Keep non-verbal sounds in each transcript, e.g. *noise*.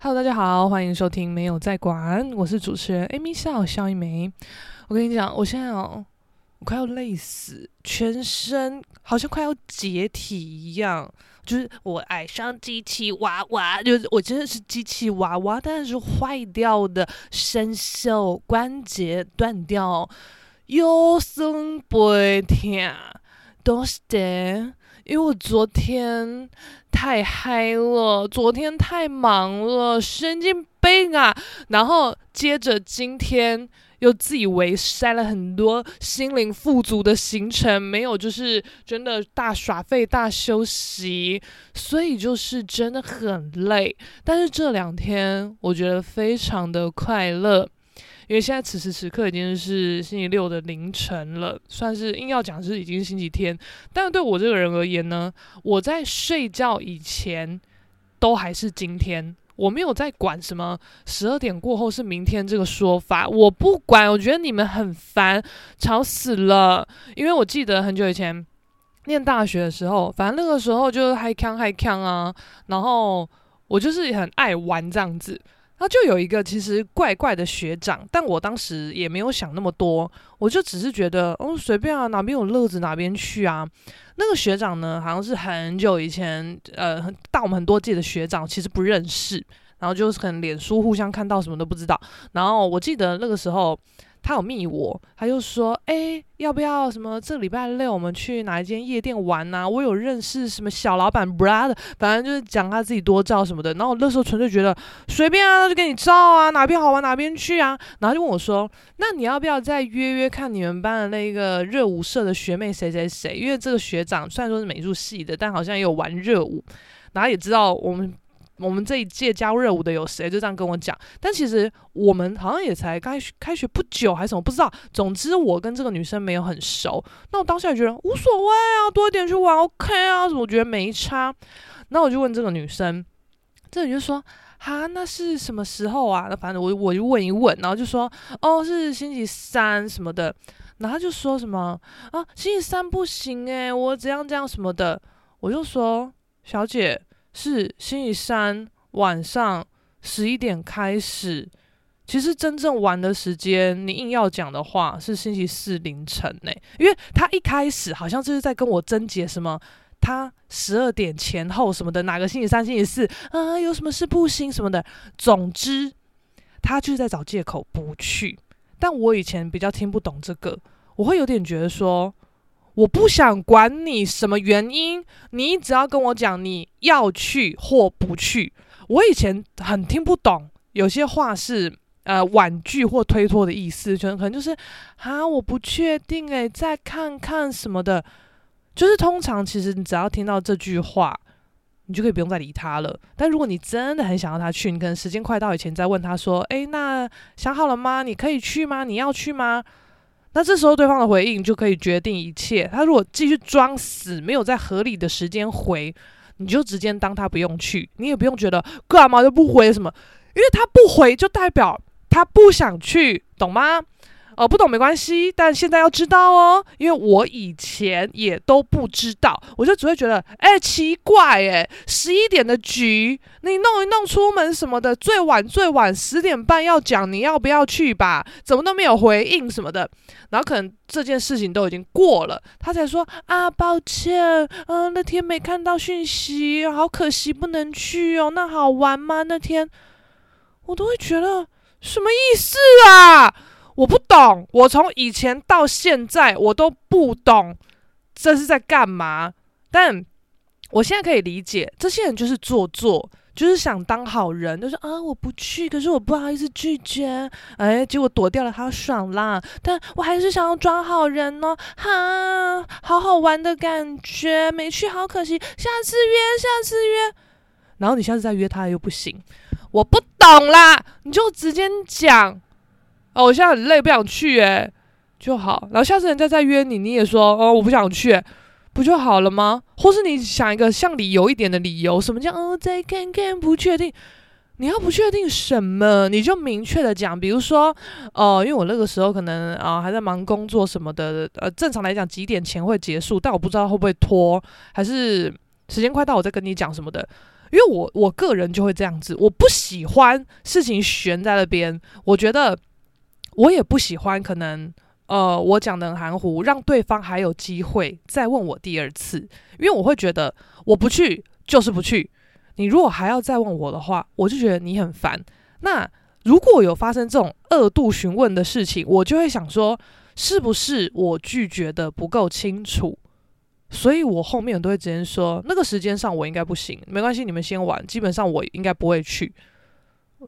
Hello，大家好，欢迎收听没有在管，我是主持人 Amy 笑笑一枚。我跟你讲，我现在哦，我快要累死，全身好像快要解体一样，就是我爱上机器娃娃，就是我真的是机器娃娃，但是坏掉的生锈，关节断掉，腰酸背痛，都是的。因为我昨天太嗨了，昨天太忙了，神经病啊！然后接着今天又自以为塞了很多心灵富足的行程，没有就是真的大耍废、大休息，所以就是真的很累。但是这两天我觉得非常的快乐。因为现在此时此刻已经是星期六的凌晨了，算是硬要讲是已经是星期天，但是对我这个人而言呢，我在睡觉以前都还是今天，我没有在管什么十二点过后是明天这个说法，我不管，我觉得你们很烦，吵死了。因为我记得很久以前念大学的时候，反正那个时候就是嗨锵嗨锵啊，然后我就是很爱玩这样子。他就有一个其实怪怪的学长，但我当时也没有想那么多，我就只是觉得，哦，随便啊，哪边有乐子哪边去啊。那个学长呢，好像是很久以前，呃，大我们很多届的学长，其实不认识，然后就是可能脸书互相看到什么都不知道。然后我记得那个时候。他有密我，他就说：“哎、要不要什么？这礼拜六我们去哪一间夜店玩呐？我有认识什么小老板，brother，反正就是讲他自己多照什么的。然后我那时候纯粹觉得随便啊，就给你照啊，哪边好玩哪边去啊。然后就问我说：那你要不要再约约看你们班的那个热舞社的学妹谁谁谁？因为这个学长虽然说是美术系的，但好像也有玩热舞，然后也知道我们。”我们这一届加入热舞的有谁？就这样跟我讲。但其实我们好像也才开学开学不久，还是什么不知道。总之我跟这个女生没有很熟。那我当下也觉得无所谓啊，多一点去玩 OK 啊，我觉得没差。那我就问这个女生，这女生说：“哈，那是什么时候啊？”那反正我我就问一问，然后就说：“哦，是星期三什么的。”然后就说什么：“啊，星期三不行诶，我怎样怎样什么的。”我就说：“小姐。”是星期三晚上十一点开始，其实真正玩的时间，你硬要讲的话，是星期四凌晨呢。因为他一开始好像就是在跟我争执什么，他十二点前后什么的，哪个星期三、星期四啊，有什么事不行什么的。总之，他就是在找借口不去。但我以前比较听不懂这个，我会有点觉得说。我不想管你什么原因，你只要跟我讲你要去或不去。我以前很听不懂，有些话是呃婉拒或推脱的意思，就可能就是啊我不确定诶，再看看什么的。就是通常其实你只要听到这句话，你就可以不用再理他了。但如果你真的很想要他去，你可能时间快到以前再问他说，诶，那想好了吗？你可以去吗？你要去吗？那这时候对方的回应就可以决定一切。他如果继续装死，没有在合理的时间回，你就直接当他不用去，你也不用觉得干嘛就不回什么，因为他不回就代表他不想去，懂吗？哦，不懂没关系，但现在要知道哦，因为我以前也都不知道，我就只会觉得，哎，奇怪，哎，十一点的局，你弄一弄出门什么的，最晚最晚十点半要讲你要不要去吧，怎么都没有回应什么的，然后可能这件事情都已经过了，他才说啊，抱歉，嗯、那天没看到讯息，好可惜不能去哦，那好玩吗？那天我都会觉得什么意思啊？我不懂，我从以前到现在我都不懂这是在干嘛。但我现在可以理解，这些人就是做作，就是想当好人，就说啊我不去，可是我不好意思拒绝，哎，结果躲掉了，好爽啦！但我还是想要装好人哦，哈，好好玩的感觉，没去好可惜，下次约，下次约。然后你下次再约他又不行，我不懂啦，你就直接讲。哦，我现在很累，不想去，诶，就好。然后下次人家再约你，你也说，哦，我不想去，不就好了吗？或是你想一个像理由一点的理由，什么叫哦，再看看，不确定。你要不确定什么，你就明确的讲。比如说，哦，因为我那个时候可能啊还在忙工作什么的，呃，正常来讲几点前会结束，但我不知道会不会拖，还是时间快到我再跟你讲什么的。因为我我个人就会这样子，我不喜欢事情悬在那边。我觉得我也不喜欢，可能呃，我讲得很含糊，让对方还有机会再问我第二次，因为我会觉得我不去就是不去。你如果还要再问我的话，我就觉得你很烦。那如果有发生这种二度询问的事情，我就会想说，是不是我拒绝的不够清楚？所以我后面都会直接说，那个时间上我应该不行，没关系，你们先玩。基本上我应该不会去，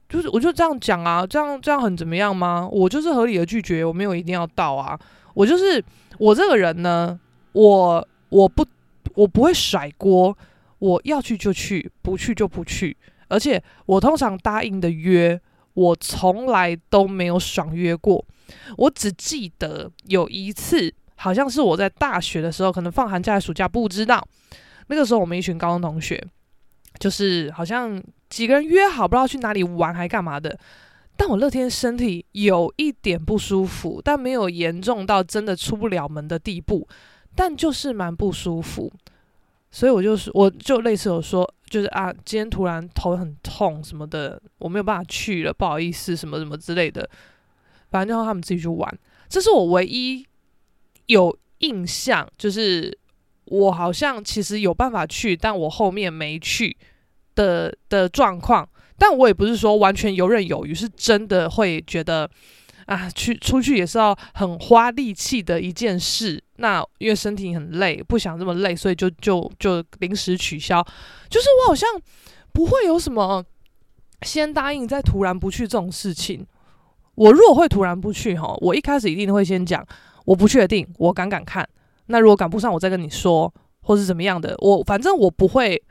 就是我就这样讲啊，这样这样很怎么样吗？我就是合理的拒绝，我没有一定要到啊。我就是我这个人呢，我我不我不会甩锅，我要去就去，不去就不去。而且我通常答应的约，我从来都没有爽约过。我只记得有一次。好像是我在大学的时候，可能放寒假、暑假，不知道。那个时候我们一群高中同学，就是好像几个人约好，不知道去哪里玩还干嘛的。但我那天身体有一点不舒服，但没有严重到真的出不了门的地步，但就是蛮不舒服。所以我就是，我就类似有说，就是啊，今天突然头很痛什么的，我没有办法去了，不好意思，什么什么之类的。反正就让他们自己去玩，这是我唯一。有印象，就是我好像其实有办法去，但我后面没去的的状况。但我也不是说完全游刃有余，是真的会觉得啊，去出去也是要很花力气的一件事。那因为身体很累，不想这么累，所以就就就临时取消。就是我好像不会有什么先答应再突然不去这种事情。我如果会突然不去哈，我一开始一定会先讲。我不确定，我赶赶看。那如果赶不上，我再跟你说，或是怎么样的。我反正我不会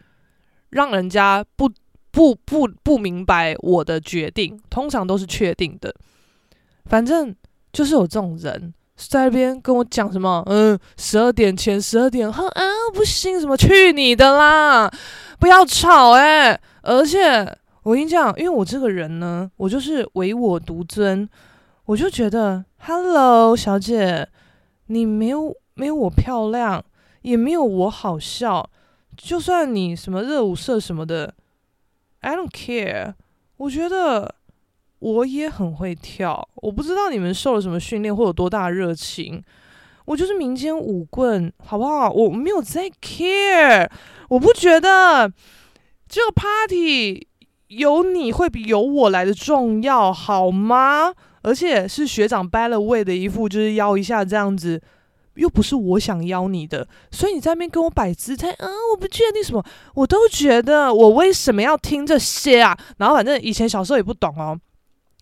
让人家不不不不明白我的决定，通常都是确定的。反正就是有这种人在那边跟我讲什么，嗯，十二点前十二点，哼啊，不行，什么去你的啦，不要吵哎、而且我跟你讲，因为我这个人呢，我就是唯我独尊。我就觉得，Hello，小姐，你没有没有我漂亮，也没有我好笑。就算你什么热舞社什么的，I don't care。我觉得我也很会跳，我不知道你们受了什么训练或有多大热情。我就是民间舞棍，好不好？我没有在 care。我不觉得这个 party 有你会比有我来的重要，好吗？而且是学长掰了位的一副，就是邀一下这样子，又不是我想邀你的，所以你在那边跟我摆姿态，啊，我不确定什么，我都觉得我为什么要听这些啊？然后反正以前小时候也不懂哦，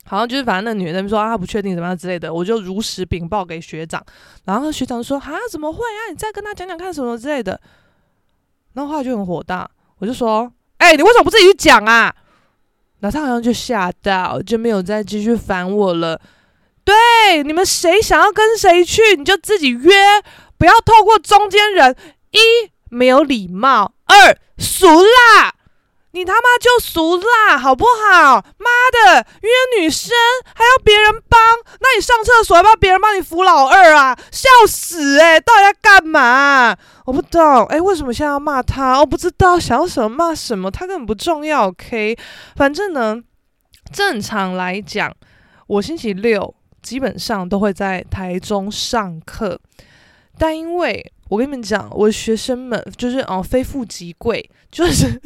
好像就是反正那女的说啊，不确定怎么之类的，我就如实禀报给学长，然后学长说啊，怎么会啊？你再跟他讲讲看什么之类的，然后后来就很火大，我就说，哎，你为什么不自己去讲啊？那他好像就吓到，就没有再继续烦我了。对，你们谁想要跟谁去，你就自己约，不要透过中间人。一没有礼貌，二俗辣，你他妈就俗辣好不好？妈的，约女生还要别人帮，那你上厕所要不要别人帮你扶老二啊？笑死欸，到底在干嘛？我不懂，哎，为什么现在要骂他？我不知道想要什么骂什么，他根本不重要。OK，反正呢，正常来讲，我星期六基本上都会在台中上课，但因为我跟你们讲，我的学生们就是哦，非富即贵，*laughs* 就是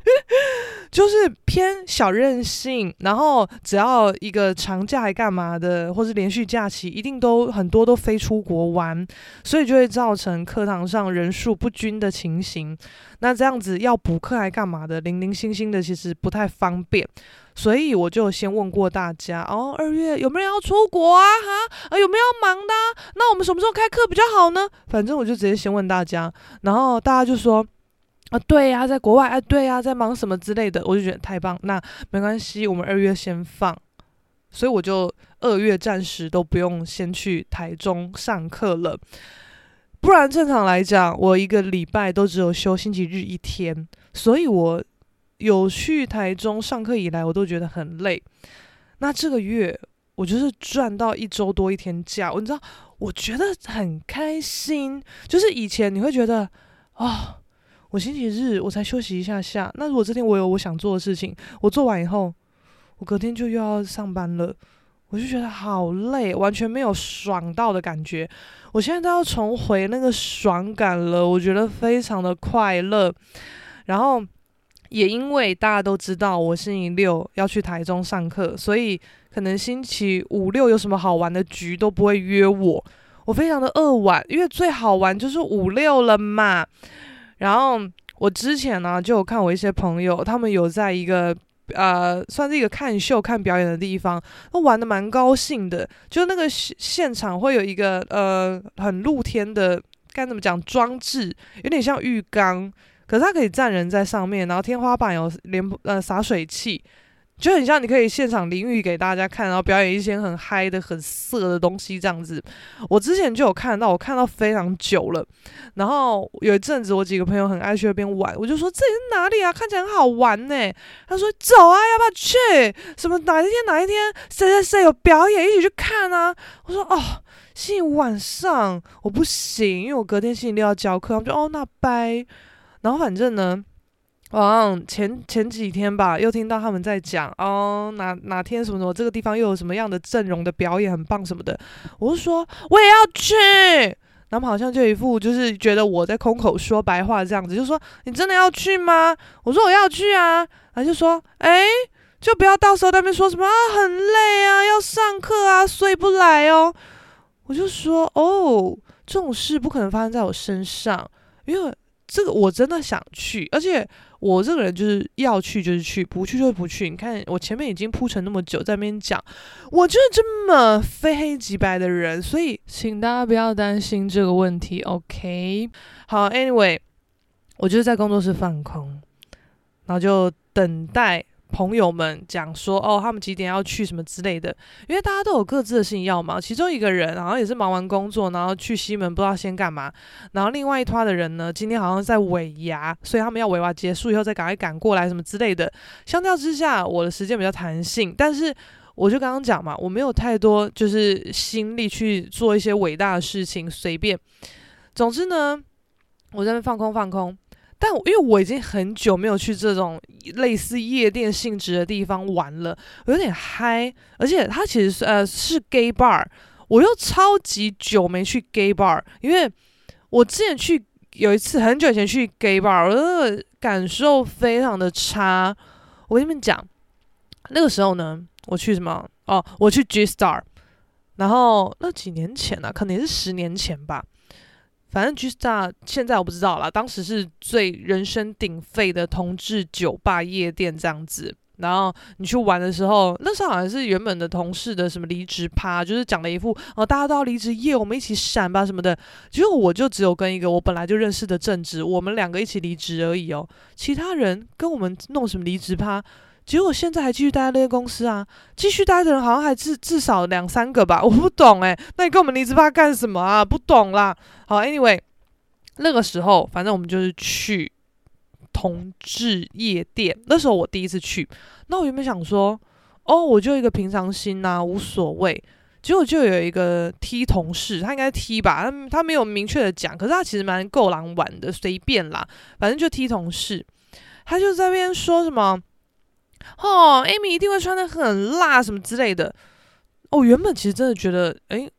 *laughs* 就是偏小任性，然后只要一个长假还干嘛的，或是连续假期，一定都很多都飞出国玩，所以就会造成课堂上人数不均的情形。那这样子要补课还干嘛的，零零星星的，其实不太方便。所以我就先问过大家哦，二月有没有要出国啊？哈啊，有没有要忙的？那我们什么时候开课比较好呢？反正我就直接先问大家，然后大家就说啊，对呀，在国外啊，对呀，在忙什么之类的。我就觉得太棒，那没关系，我们二月先放。所以我就二月暂时都不用先去台中上课了，不然正常来讲，我一个礼拜都只有休星期日一天，所以我。有去台中上课以来，我都觉得很累。那这个月我就是赚到一周多一天假，你知道，我觉得很开心。就是以前你会觉得，哦，我星期日我才休息一下下，那如果这天我有我想做的事情，我做完以后，我隔天就又要上班了，我就觉得好累，完全没有爽到的感觉。我现在都要重回那个爽感了，我觉得非常的快乐。然后也因为大家都知道我星期六要去台中上课，所以可能星期五六有什么好玩的局都不会约我。我非常的扼腕，因为最好玩就是五六了嘛。然后我之前呢，就有看我一些朋友，他们有在一个呃，算是一个看秀、看表演的地方，都玩得蛮高兴的。就那个现场会有一个呃，很露天的，该怎么讲装置，有点像浴缸，可是它可以站人在上面，然后天花板有连呃洒水器。就很像你可以现场淋浴给大家看，然后表演一些很嗨的、很色的东西这样子。我之前就有看到，我看到非常久了。然后有一阵子，我几个朋友很爱去那边玩，我就说，这里是哪里啊？看起来很好玩呢。他说走啊，要不要去？什么哪一天哪一天谁谁谁有表演，一起去看啊？我说哦，星期五晚上我不行，因为我隔天星期六要教课。我就哦，那拜。然后反正呢。哦，前前几天吧，又听到他们在讲哦，哪哪天什么什么，这个地方又有什么样的阵容的表演很棒什么的，我就说我也要去，他们好像就一副就是觉得我在空口说白话这样子，就说你真的要去吗？我说我要去啊，他就说哎，就不要到时候那边说什么啊很累啊，要上课啊，所以不来哦。我就说哦，这种事不可能发生在我身上，因为这个我真的想去，而且。我这个人就是要去就是去，不去就不去。你看我前面已经铺陈那么久，在那边讲，我就是这么非黑即白的人，所以请大家不要担心这个问题，OK？好，Anyway，我就是在工作室放空，然后就等待。朋友们讲说哦，他们几点要去什么之类的，因为大家都有各自的事情要忙。其中一个人好像也是忙完工作，然后去西门，不知道先干嘛。然后另外一团的人呢，今天好像在尾牙，所以他们要尾牙结束以后再赶快赶过来什么之类的。相较之下，我的时间比较弹性，但是我就刚刚讲嘛，我没有太多就是心力去做一些伟大的事情，随便。总之呢，我在那放空放空。但因为我已经很久没有去这种类似夜店性质的地方玩了，有点嗨，而且它其实是呃是 gay bar，我又超级久没去 gay bar，因为我之前去有一次很久以前去 gay bar，我的感受非常的差。我跟你们讲，那个时候呢，我去什么？哦，我去 G Star，然后那几年前呢、啊，可能也是十年前吧。反正 G Star 现在我不知道啦，当时是最人声鼎沸的同志酒吧夜店这样子。然后你去玩的时候，那时候好像是原本的同事的什么离职趴，就是讲了一副哦，大家都要离职夜，我们一起闪吧什么的。结果我就只有跟一个我本来就认识的正职，我们两个一起离职而已哦。其他人跟我们弄什么离职趴？结果现在还继续待在那些公司啊，继续待的人好像还至至少两三个吧，*laughs* 我不懂诶，那你跟我们离职吧干什么啊？不懂啦。好，anyway，那个时候反正我们就是去同志夜店，那时候我第一次去。那我原本想说，哦，我就一个平常心呐，无所谓。结果就有一个 T 同事，他应该 T 吧，他他没有明确的讲，可是他其实蛮够狼玩的，随便啦，反正就 T 同事，他就在那边说什么。哦，Amy 一定会穿得很辣什么之类的。哦，原本其实真的觉得，诶，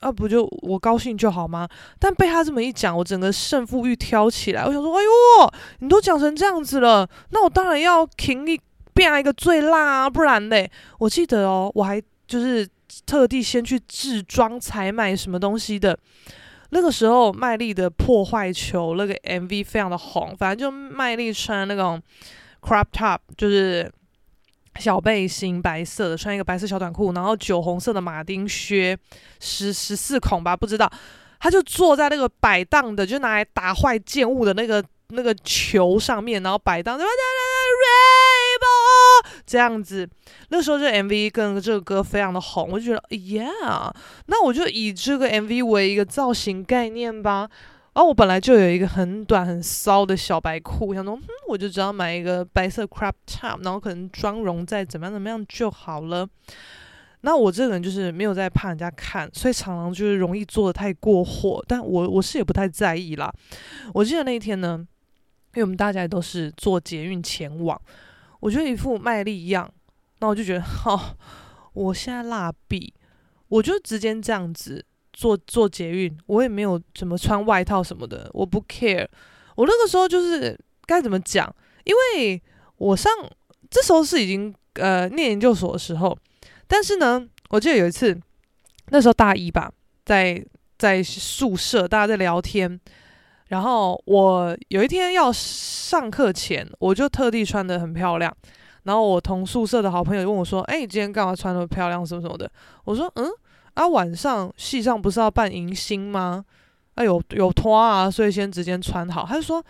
啊不就我高兴就好吗？但被他这么一讲，我整个胜负欲挑起来。我想说，哎呦，你都讲成这样子了，那我当然要挺一变一个最辣啊，不然嘞。我记得哦，我还就是特地先去置装采买什么东西的。那个时候，麦莉的破坏球那个 MV 非常的红，反正就麦莉穿那种。Crop top 就是小背心，白色的，穿一个白色小短裤，然后酒红色的马丁靴，十十四孔吧，不知道。他就坐在那个摆荡的，就拿来打坏建物的那个那个球上面，然后摆荡，Rainbow 这样子。那时候这 MV 跟这个歌非常的红，我就觉得，Yeah，那我就以这个 MV 为一个造型概念吧。哦，我本来就有一个很短很骚的小白裤，想说，嗯，我就只要买一个白色 crop top，然后可能妆容再怎么样怎么样就好了。那我这个人就是没有在怕人家看，所以常常就是容易做的太过火，但我我是也不太在意啦。我记得那一天呢，因为我们大家都是坐捷运前往，我觉得一副卖力样，那我就觉得，*laughs* 哦，我现在蜡笔，我就直接这样子坐坐捷运，我也没有怎么穿外套什么的，我不 care。我那个时候就是该怎么讲？因为我上这时候是已经呃念研究所的时候，但是呢，我记得有一次，那时候大一吧，在在宿舍大家在聊天。然后我有一天要上课前，我就特地穿得很漂亮。然后我同宿舍的好朋友问我说：“哎，你今天干嘛穿那么漂亮？什么什么的？”我说：“嗯，啊，晚上戏上不是要办迎新吗？啊，有有拖啊，所以先直接穿好。”他就说：“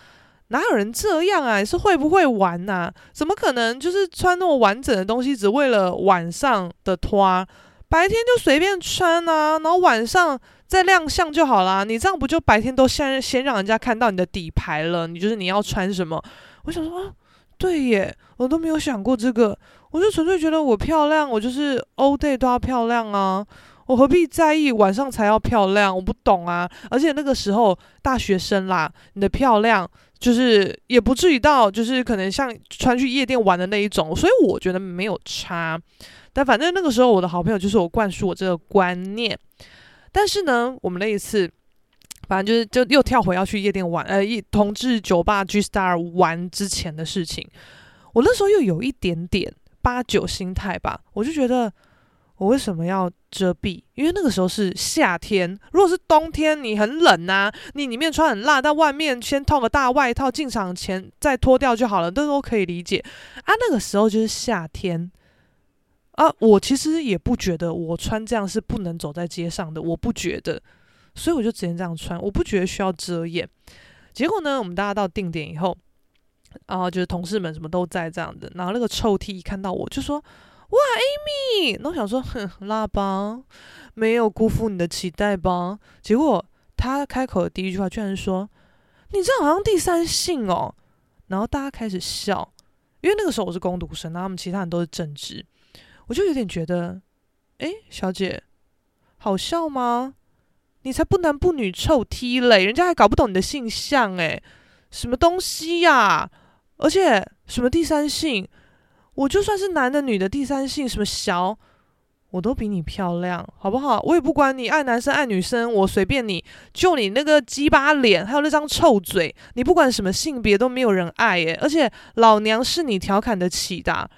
哪有人这样啊？是会不会玩呐？怎么可能就是穿那么完整的东西，只为了晚上的拖？白天就随便穿啊，然后晚上。”再亮相就好啦，你这样不就白天都先先让人家看到你的底牌了？你就是你要穿什么？我想说，对耶，我都没有想过这个，我就纯粹觉得我漂亮，我就是 all day 都要漂亮啊，我何必在意晚上才要漂亮？我不懂啊，而且那个时候大学生啦，你的漂亮就是也不至于到就是可能像穿去夜店玩的那一种，所以我觉得没有差。但反正那个时候我的好朋友就是我灌输我这个观念。但是呢，我们那一次，反正就是就又跳回要去夜店玩，呃，一同志酒吧 G Star 玩之前的事情。我那时候又有一点点八九心态吧，我就觉得我为什么要遮蔽？因为那个时候是夏天，如果是冬天，你很冷啊，你里面穿很辣，但外面先套个大外套，进场前再脱掉就好了，这都可以理解。啊，那个时候就是夏天。啊，我其实也不觉得我穿这样是不能走在街上的，我不觉得，所以我就直接这样穿，我不觉得需要遮掩。结果呢，我们大家到定点以后，然后就是同事们什么都在这样的，然后那个臭 T 一看到我就说：“哇，Amy！” 然后我想说：“哼，辣吧，没有辜负你的期待吧？”结果他开口的第一句话居然说：“你这好像第三性哦。”然后大家开始笑，因为那个时候我是工读生，然后他们其他人都是正职。我就有点觉得，诶，小姐，好笑吗？你才不男不女臭 T 嘞，人家还搞不懂你的性向诶，什么东西呀？而且什么第三性，我就算是男的女的第三性，什么小，我都比你漂亮，好不好？我也不管你爱男生爱女生，我随便你，就你那个鸡巴脸，还有那张臭嘴，你不管什么性别都没有人爱诶，而且老娘是你调侃得起的。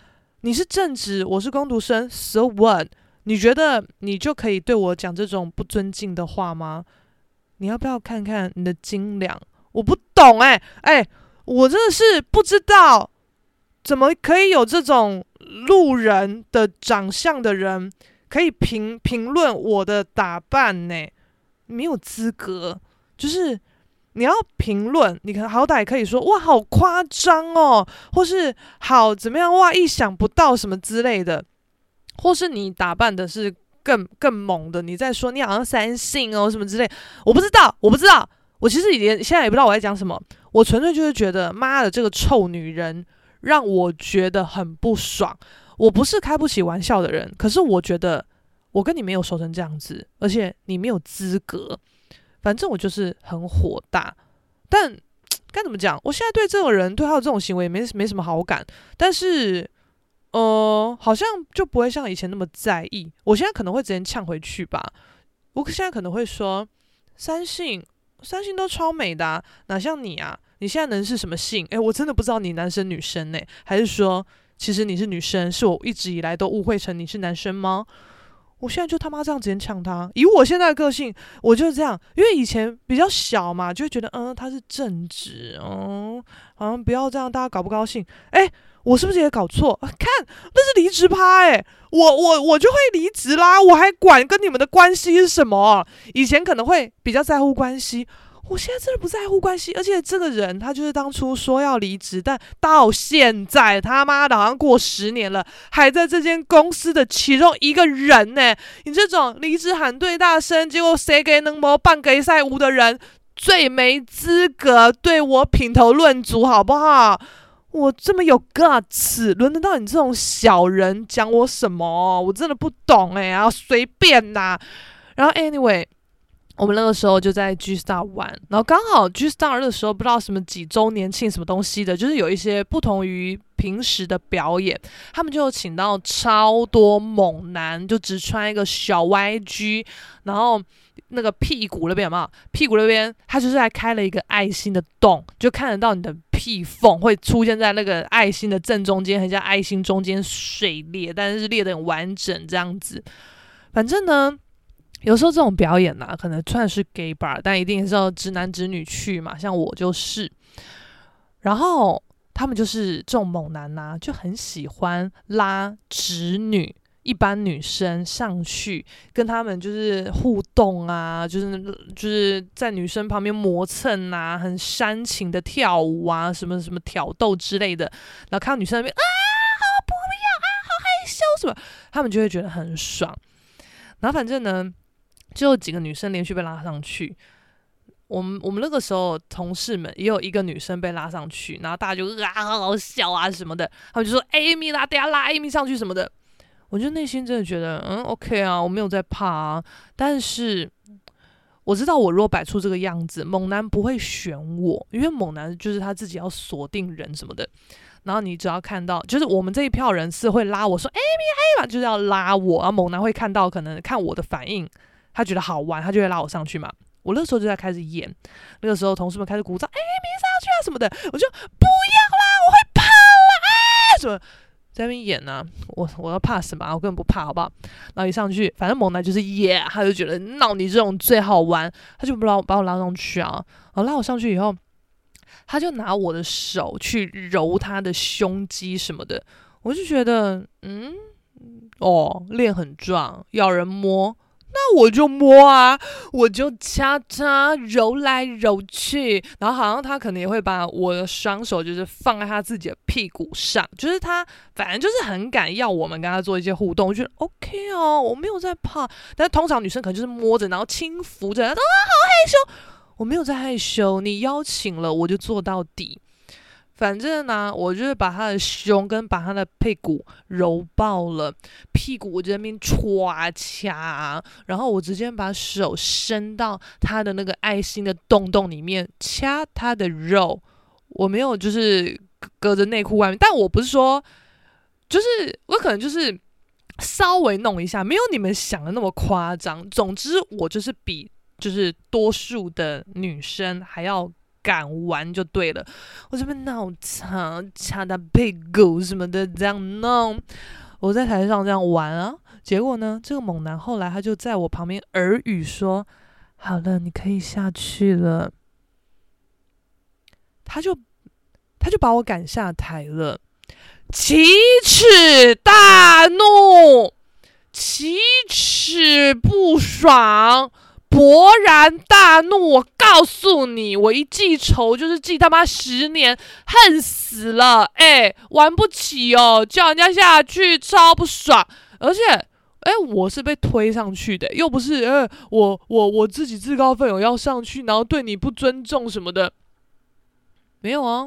你是正直，我是工读生，so what？你觉得你就可以对我讲这种不尊敬的话吗？你要不要看看你的斤两？我不懂哎、欸、哎，我真的是不知道，怎么可以有这种路人的长相的人可以评评论我的打扮呢？没有资格，就是。你要评论，你可好歹可以说哇，好夸张哦，或是好怎么样哇，意想不到什么之类的，或是你打扮的是更更猛的，你在说你好像三性哦什么之类，我不知道，我不知道，我其实也现在也不知道我在讲什么，我纯粹就是觉得妈的这个臭女人让我觉得很不爽。我不是开不起玩笑的人，可是我觉得我跟你没有熟成这样子，而且你没有资格。反正我就是很火大，但 *tsk* 该怎么讲？我现在对这个人对他的这种行为没没什么好感，但是呃，好像就不会像以前那么在意。我现在可能会直接呛回去吧。我现在可能会说：三性，三性都超美的，哪像你啊？你现在能是什么性？诶，我真的不知道你男生女生呢？还是说其实你是女生？是我一直以来都误会成你是男生吗？我现在就他妈这样直接呛他，以我现在的个性，我就是这样，因为以前比较小嘛，就会觉得嗯他是正直，嗯，好像不要这样，大家搞不高兴？诶，我是不是也搞错？看那是离职趴，诶，我我我就会离职啦，我还管跟你们的关系是什么？以前可能会比较在乎关系。我现在真的不在乎关系，而且这个人他就是当初说要离职，但到现在他妈的好像过十年了，还在这间公司的其中一个人呢。你这种离职喊最大声，结果谁给能谋半给赛无的人，最没资格对我品头论足，好不好？我这么有 guts，轮得到你这种小人讲我什么？我真的不懂哎，然后随便呐。然后 anyway。我们那个时候就在 G Star 玩，然后刚好 G Star 的时候不知道什么几周年庆什么东西的，就是有一些不同于平时的表演，他们就请到超多猛男，就只穿一个小 YG，然后那个屁股那边有没有？屁股那边他就是还开了一个爱心的洞，就看得到你的屁缝会出现在那个爱心的正中间，很像爱心中间水裂，但是裂得很完整这样子。反正呢。有时候这种表演呢、可能算是 gay bar，但一定是要直男直女去嘛。像我就是，然后他们就是这种猛男呐、就很喜欢拉直女一般女生上去跟他们就是互动啊，就是就是在女生旁边磨蹭啊，很煽情的跳舞啊，什么什么挑逗之类的。然后看到女生那边啊，好不要啊，好害羞什么，他们就会觉得很爽。然后反正呢。就有几个女生连续被拉上去，我们我们那个时候同事们也有一个女生被拉上去，然后大家就啊好好笑啊什么的，他们就说 Amy 拉，等下拉 Amy 上去什么的，我就内心真的觉得嗯 OK 啊，我没有在怕啊，但是我知道我如果摆出这个样子，猛男不会选我，因为猛男就是他自己要锁定人什么的，然后你只要看到，就是我们这一票人是会拉我说 Amy 黑嘛，就是要拉我，然后猛男会看到可能看我的反应。他觉得好玩，他就会拉我上去嘛。我那时候就在开始演，那个时候同事们开始鼓掌，哎，别上去啊什么的，我就不要啦，我会怕啦，什么在那边演呢、我我要怕什么？我根本不怕，好不好？然后一上去，反正猛男就是演，他就觉得闹你这种最好玩，他就不让我把我拉上去啊。然后拉我上去以后，他就拿我的手去揉他的胸肌什么的，我就觉得，嗯，哦，练很壮，要人摸。那我就摸啊，我就掐他，揉来揉去，然后好像他可能也会把我的双手就是放在他自己的屁股上，就是他反正就是很敢要我们跟他做一些互动，我觉得 OK 哦，我没有在怕。但是通常女生可能就是摸着，然后轻抚着，啊，好害羞，我没有在害羞，你邀请了我就做到底。反正呢、我就是把他的胸跟把他的屁股揉爆了，屁股我就在那边歘掐，然后我直接把手伸到他的那个爱心的洞洞里面掐他的肉，我没有就是隔着内裤外面，但我不是说，就是我可能就是稍微弄一下，没有你们想的那么夸张。总之，我就是比就是多数的女生还要。敢玩就对了，我这边脑残掐他屁股什么的这样弄，我在台上这样玩啊，结果呢，这个猛男后来他就在我旁边耳语说：“好了，你可以下去了。”他就他就把我赶下台了，奇耻大怒，奇耻不爽。勃然大怒！我告诉你，我一记仇就是记他妈十年，恨死了！哎、玩不起哦，叫人家下去超不爽。而且，哎、我是被推上去的，又不是，呃、我我我自己自告奋勇要上去，然后对你不尊重什么的，没有啊，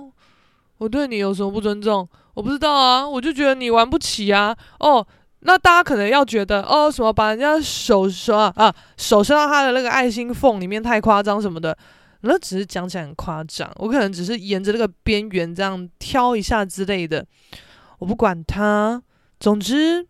我对你有什么不尊重？我不知道啊，我就觉得你玩不起啊，哦。那大家可能要觉得哦，什么把人家手手啊，啊手伸到他的那个爱心缝里面太夸张什么的，那只是讲起来很夸张。我可能只是沿着那个边缘这样挑一下之类的，我不管他。总之。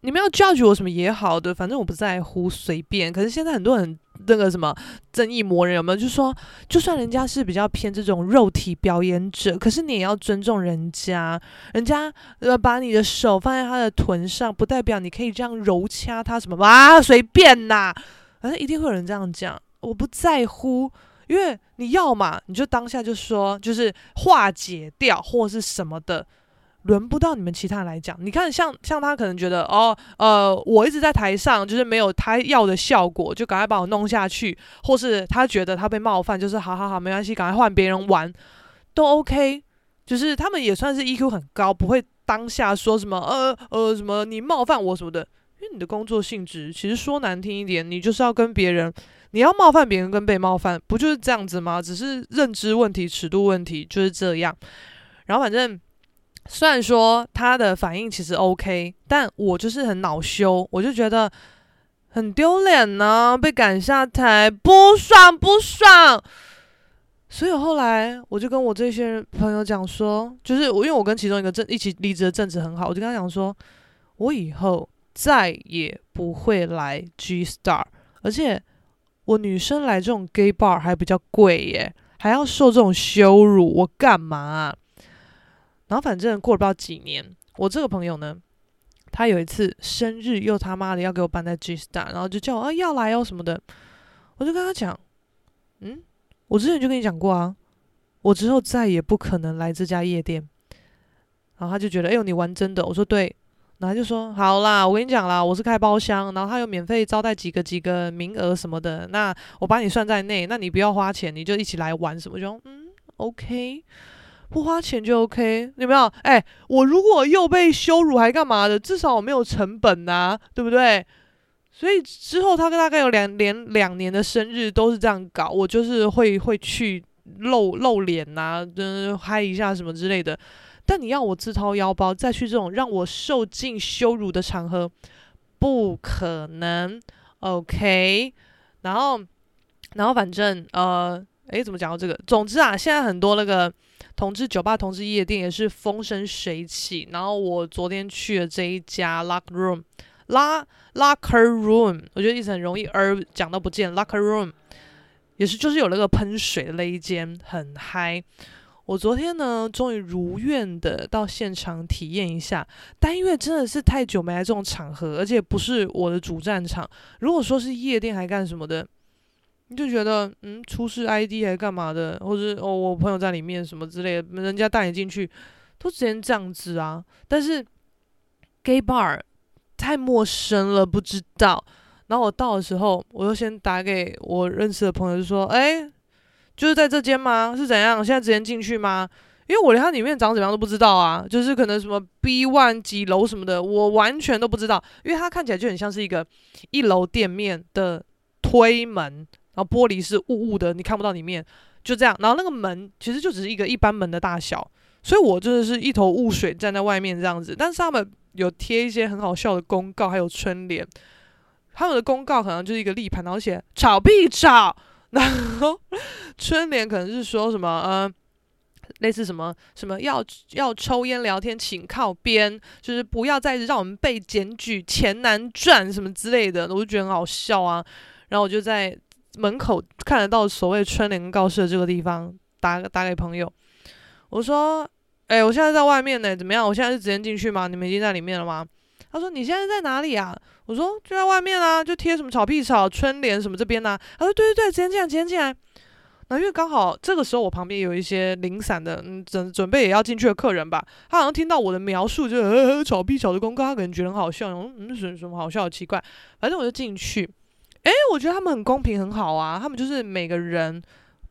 你们要 judge 我什么也好的，反正我不在乎，随便。可是现在很多人那个什么正义魔人有没有？就说，就算人家是比较偏这种肉体表演者，可是你也要尊重人家。人家呃把你的手放在他的臀上，不代表你可以这样揉掐他什么啊？随便呐，反正一定会有人这样讲。我不在乎，因为你要嘛，你就当下就说，就是化解掉或是什么的。轮不到你们其他人来讲，你看像像他可能觉得哦，呃，我一直在台上，就是没有他要的效果，就赶快把我弄下去，或是他觉得他被冒犯，就是好好好，没关系，赶快换别人玩，都 OK，就是他们也算是 EQ 很高，不会当下说什么呃呃什么你冒犯我什么的，因为你的工作性质其实说难听一点，你就是要跟别人，你要冒犯别人跟被冒犯，不就是这样子吗？只是认知问题、尺度问题，就是这样，然后反正。虽然说他的反应其实 OK，但我就是很恼羞，我就觉得很丢脸呢，被赶下台，不爽不爽。所以后来我就跟我这些朋友讲说，就是我因为我跟其中一个正一起离职的正职很好，我就跟他讲说，我以后再也不会来 G Star，而且我女生来这种 gay bar 还比较贵耶，还要受这种羞辱，我干嘛？然后反正过了不知道几年，我这个朋友呢，他有一次生日又他妈的要给我办在 G Star，然后就叫我啊要来哦什么的，我就跟他讲，嗯。我之前就跟你讲过啊，我之后再也不可能来这家夜店。然后他就觉得，哎呦，你玩真的？我说对。然后他就说，好啦，我跟你讲啦，我是开包厢，然后他有免费招待几个几个名额什么的，那我把你算在内，那你不要花钱，你就一起来玩什么？就嗯，OK，不花钱就 OK，有没有？哎，我如果又被羞辱还干嘛的？至少我没有成本呐、对不对？所以之后他大概有两连两年的生日都是这样搞，我就是会会去露露脸呐、啊，嗯，嗨一下什么之类的。但你要我自掏腰包再去这种让我受尽羞辱的场合，不可能。OK，然后然后反正呃，诶，怎么讲到这个？总之啊，现在很多那个同志酒吧、同志夜店也是风生水起。然后我昨天去了这一家 Locker Room。拉 locker room，我觉得一直很容易而讲到不见。locker room 也是就是有那个喷水的那一间很嗨。我昨天呢，终于如愿的到现场体验一下，但因为真的是太久没来这种场合，而且不是我的主战场。如果说是夜店还干什么的，你就觉得嗯，出示 ID 还干嘛的，或者哦我朋友在里面什么之类的，人家带你进去都直接这样子啊。但是 gay bar。太陌生了，不知道。然后我到的时候，我就先打给我认识的朋友，就说：“哎，就是在这间吗？是怎样？现在直接进去吗？因为我连它里面长怎样都不知道啊，就是可能什么 B one 几楼什么的，我完全都不知道。因为它看起来就很像是一个一楼店面的推门，然后玻璃是雾雾的，你看不到里面，就这样。然后那个门其实就只是一个一般门的大小，所以我真的是一头雾水站在外面这样子。但是他们。有贴一些很好笑的公告，还有春联。他们的公告可能就是一个立牌，然后写“吵必吵”，然后 *laughs* 春联可能是说什么呃，类似什么什么要要抽烟聊天请靠边，就是不要再让我们被检举，钱难赚什么之类的，我就觉得很好笑啊。然后我就在门口看得到所谓春联告示的这个地方打打给朋友，我说。哎，我现在在外面呢，怎么样？我现在是直接进去吗？你们已经在里面了吗？他说：“你现在在哪里啊？”我说：“就在外面啊，就贴什么草屁草、春联什么这边呢、”他说：“对对对，直接进来，直接进来。”那因为刚好这个时候我旁边有一些零散的，嗯，准准备也要进去的客人吧，他好像听到我的描述就，就呃草屁草的公告，他可能觉得很好笑，嗯，什么什么好笑？奇怪，反正我就进去。哎，我觉得他们很公平，很好啊，他们就是每个人。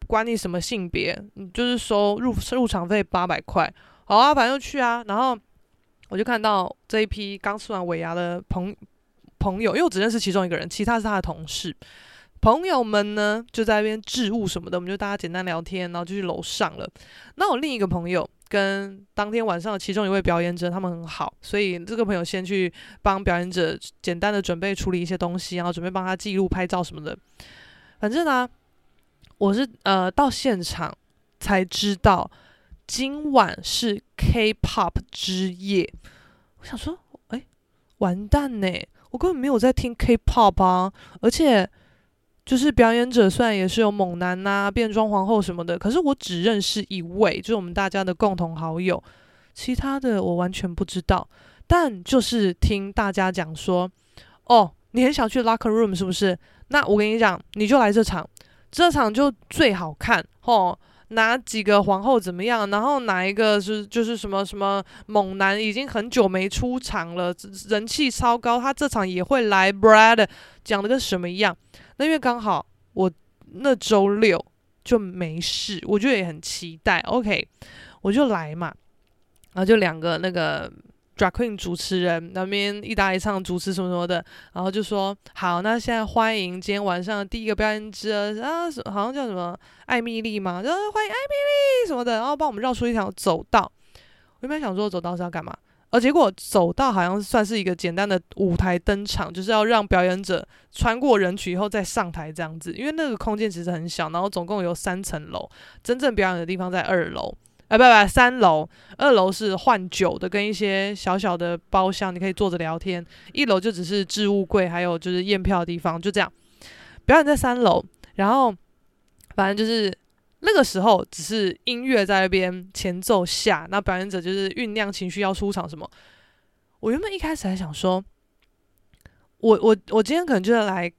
管你什么性别，你就是收入入场费八百块，好啊，反正去啊。然后我就看到这一批刚吃完尾牙的朋朋友，因为我只认识其中一个人，其他是他的同事。朋友们呢就在那边置物什么的，我们就大家简单聊天，然后就去楼上了。那我另一个朋友跟当天晚上的其中一位表演者，他们很好，所以这个朋友先去帮表演者简单的准备处理一些东西，然后准备帮他记录拍照什么的。反正呢、我是呃到现场才知道今晚是 K-pop 之夜，我想说，哎，完蛋呢！我根本没有在听 K-pop 啊，而且就是表演者虽然也是有猛男呐、变装皇后什么的，可是我只认识一位，就是我们大家的共同好友，其他的我完全不知道。但就是听大家讲说，哦，你很想去 Locker Room 是不是？那我跟你讲，你就来这场。这场就最好看吼，哪几个皇后怎么样？然后哪一个是就是什么什么猛男已经很久没出场了，人气超高，他这场也会来。Brad 讲的跟什么一样？那因为刚好我那周六就没事，我觉得也很期待。OK，我就来嘛，然后就两个那个。Drag Queen 主持人那边一搭一唱主持什么什么的，然后就说好，那现在欢迎今天晚上第一个表演者啊，好像叫什么艾米丽嘛，就欢迎艾米丽什么的，然后帮我们绕出一条走道。我原本想说走道是要干嘛？而结果走到好像算是一个简单的舞台登场，就是要让表演者穿过人群以后再上台这样子。因为那个空间其实很小，然后总共有三层楼，真正表演的地方在二楼，哎，不不，三楼，二楼是换酒的跟一些小小的包厢，你可以坐着聊天。一楼就只是置物柜，还有就是验票的地方，就这样。表演在三楼，然后反正就是。那个时候只是音乐在那边前奏下，那表演者就是酝酿情绪要出场什么。我原本一开始还想说，我我我今天可能就是来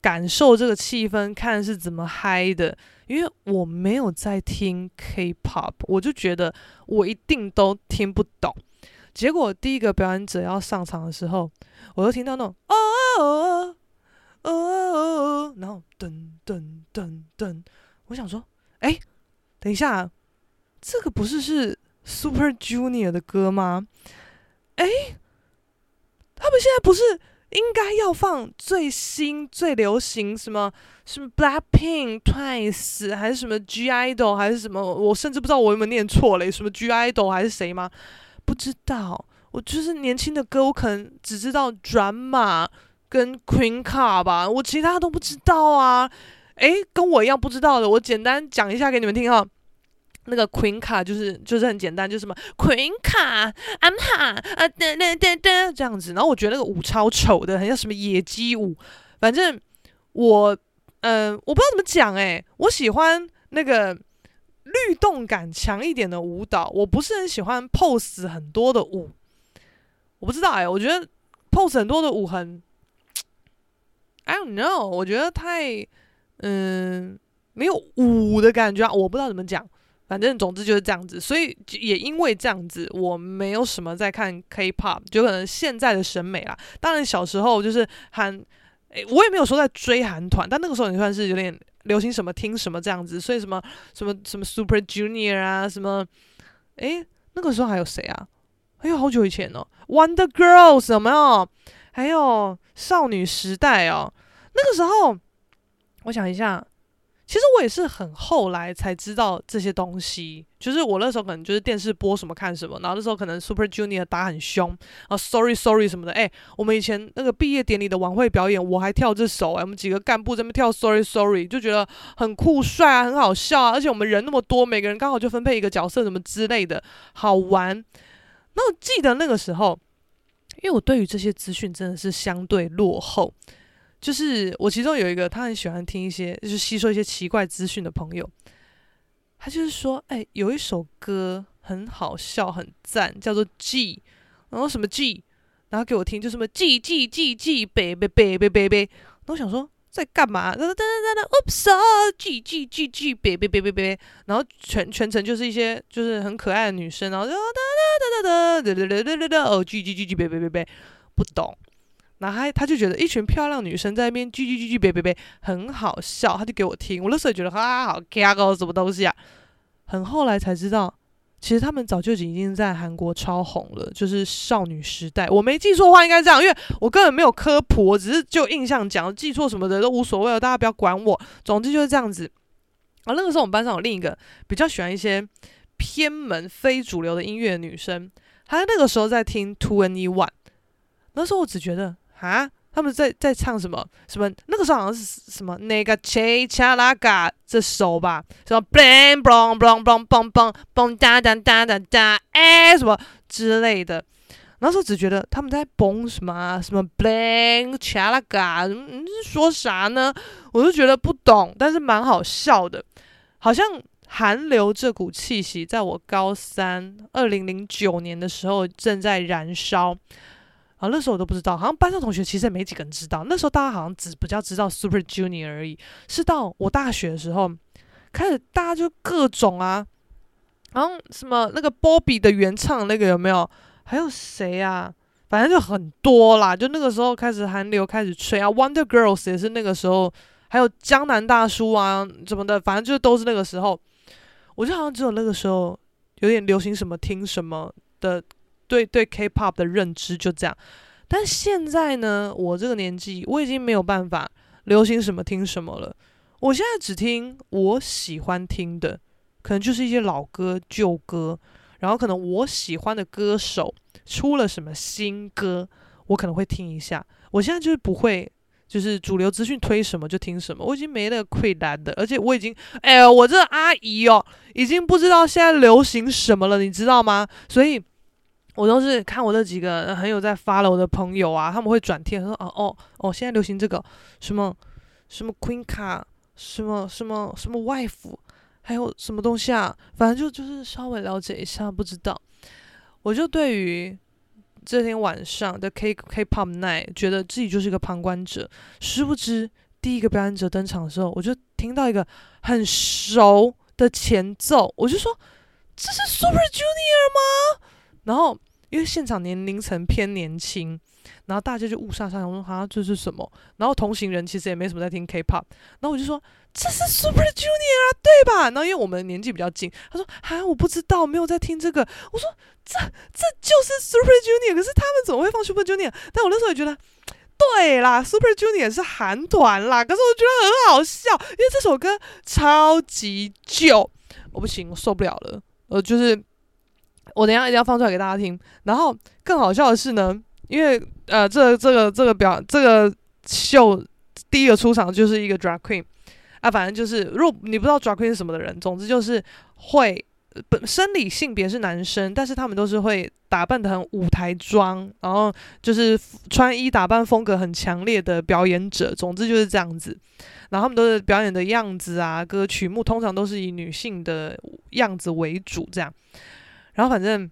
感受这个气氛，看是怎么嗨的，因为我没有在听 K-pop，我就觉得我一定都听不懂。结果第一个表演者要上场的时候，我就听到那种哦哦哦哦，然后噔噔噔噔，我想说。哎，等一下，这个不是是 Super Junior 的歌吗？哎，他们现在不是应该要放最新最流行什么什么 Blackpink、Twice 还是什么 G Idol 还是什么？我甚至不知道我有没有念错嘞，什么 G Idol 还是谁吗？不知道，我就是年轻的歌，我可能只知道 Drama 跟 Queen car 吧，我其他都不知道啊。诶，跟我一样不知道的，我简单讲一下给你们听哈。那个 Queen 卡就是就是很简单，就是什么 Queen 卡，I'm hot 啊哒哒哒哒这样子。然后我觉得那个舞超丑的，很像什么野鸡舞。反正我嗯、呃，我不知道怎么讲诶，我喜欢那个律动感强一点的舞蹈，我不是很喜欢 pose 很多的舞。我不知道诶，我觉得 pose 很多的舞很，*tsk* I don't know，我觉得太。嗯，没有舞的感觉啊，我不知道怎么讲，反正总之就是这样子。所以也因为这样子，我没有什么在看 K-pop，就可能现在的审美啦。当然小时候就是韩，诶，我也没有说在追韩团，但那个时候也算是有点流行什么听什么这样子。所以什么什么什么 Super Junior 啊，什么，诶，那个时候还有谁啊？还有好久以前哦，Wonder Girls 有没有？还有少女时代哦，那个时候。我想一下，其实我也是很后来才知道这些东西。就是我那时候可能就是电视播什么看什么，然后那时候可能 Super Junior 打很凶啊，Sorry Sorry 什么的。哎，我们以前那个毕业典礼的晚会表演，我还跳这首哎，我们几个干部在那边跳 Sorry Sorry，就觉得很酷帅啊，很好笑啊。而且我们人那么多，每个人刚好就分配一个角色，什么之类的，好玩。那我记得那个时候，因为我对于这些资讯真的是相对落后。就是我其中有一个，他很喜欢听一些，就是吸收一些奇怪资讯的朋友。他就是说，哎，有一首歌很好笑，很赞，叫做 G，然后什么 G，然后给我听，就什么 G G G G baby baby baby。然后我想说在干嘛？哒哒哒哒哒，Oops G G G G baby baby baby。然后全全程就是一些就是很可爱的女生，然后哒哒哒哒哒哒哒哒哒哒哦，G G G G baby baby，不懂。然后他他就觉得一群漂亮女生在那边叽叽叽叽别别别很好笑，他就给我听。我那时候觉得啊，好卡哦，什么东西啊？很后来才知道，其实他们早就已经在韩国超红了，就是少女时代。我没记错的话，应该这样，因为我根本没有科普，我只是就印象讲，记错什么的都无所谓了，大家不要管我。总之就是这样子。啊，那个时候我们班上有另一个比较喜欢一些偏门、非主流的音乐的女生，她那个时候在听 Two and One。那时候我只觉得。啊，他们在在唱什么什么？那个时候好像是什么那个切恰拉嘎这首吧，什么 bling bling bling bling bling bling bling da da da da da 哎什么之类的。那时候只觉得他们在蹦什么什么 bling chalaga，，嗯，说啥呢？我就觉得不懂，但是蛮好笑的。好像韩流这股气息，在我高三二零零九年的时候正在燃烧。啊，那时候我都不知道，好像班上同学其实也没几个人知道。那时候大家好像只比较知道 Super Junior 而已。是到我大学的时候，开始大家就各种啊，然后什么那个 Bobby 的原唱那个有没有？还有谁啊？反正就很多啦。就那个时候开始韩流开始吹啊，Wonder Girls 也是那个时候，还有江南大叔啊什么的，反正就都是那个时候。我就好像只有那个时候有点流行什么听什么的。对对，K-pop 的认知就这样，但现在呢，我这个年纪，我已经没有办法流行什么听什么了。我现在只听我喜欢听的，可能就是一些老歌、旧歌，然后可能我喜欢的歌手出了什么新歌，我可能会听一下。我现在就是不会，就是主流资讯推什么就听什么，我已经没那个困难的，而且我已经，哎呀，我这阿姨哦，已经不知道现在流行什么了，你知道吗？所以。我都是看我那几个很有在 follow 的朋友啊，他们会转贴说哦哦哦，现在流行这个什么什么 Queen 卡，什么什么什么 wife，还有什么东西啊？反正就就是稍微了解一下，不知道。我就对于这天晚上的 K K-pop night，觉得自己就是一个旁观者。殊不知，第一个表演者登场的时候，我就听到一个很熟的前奏，我就说这是 Super Junior 吗？然后。因为现场年龄层偏年轻，然后大家就雾煞煞，我说啊，这是什么？然后同行人其实也没什么在听 K-pop，然后我就说这是 Super Junior 啊，对吧？然后因为我们年纪比较近，他说啊，我不知道，没有在听这个。我说这这就是 Super Junior，可是他们怎么会放 Super Junior？但我那时候也觉得，对啦，Super Junior 是韩团啦，可是我觉得很好笑，因为这首歌超级旧，我不行，我受不了了，呃，就是。我等下一定要放出来给大家听。然后更好笑的是呢，因为呃，这、这个这个表这个秀第一个出场就是一个 drag queen 啊，反正就是如果你不知道 drag queen 是什么的人，总之就是会本生理性别是男生，但是他们都是会打扮得很舞台装，然后就是穿衣打扮风格很强烈的表演者。总之就是这样子。然后他们都是表演的样子啊，歌曲目通常都是以女性的样子为主，这样。然后反正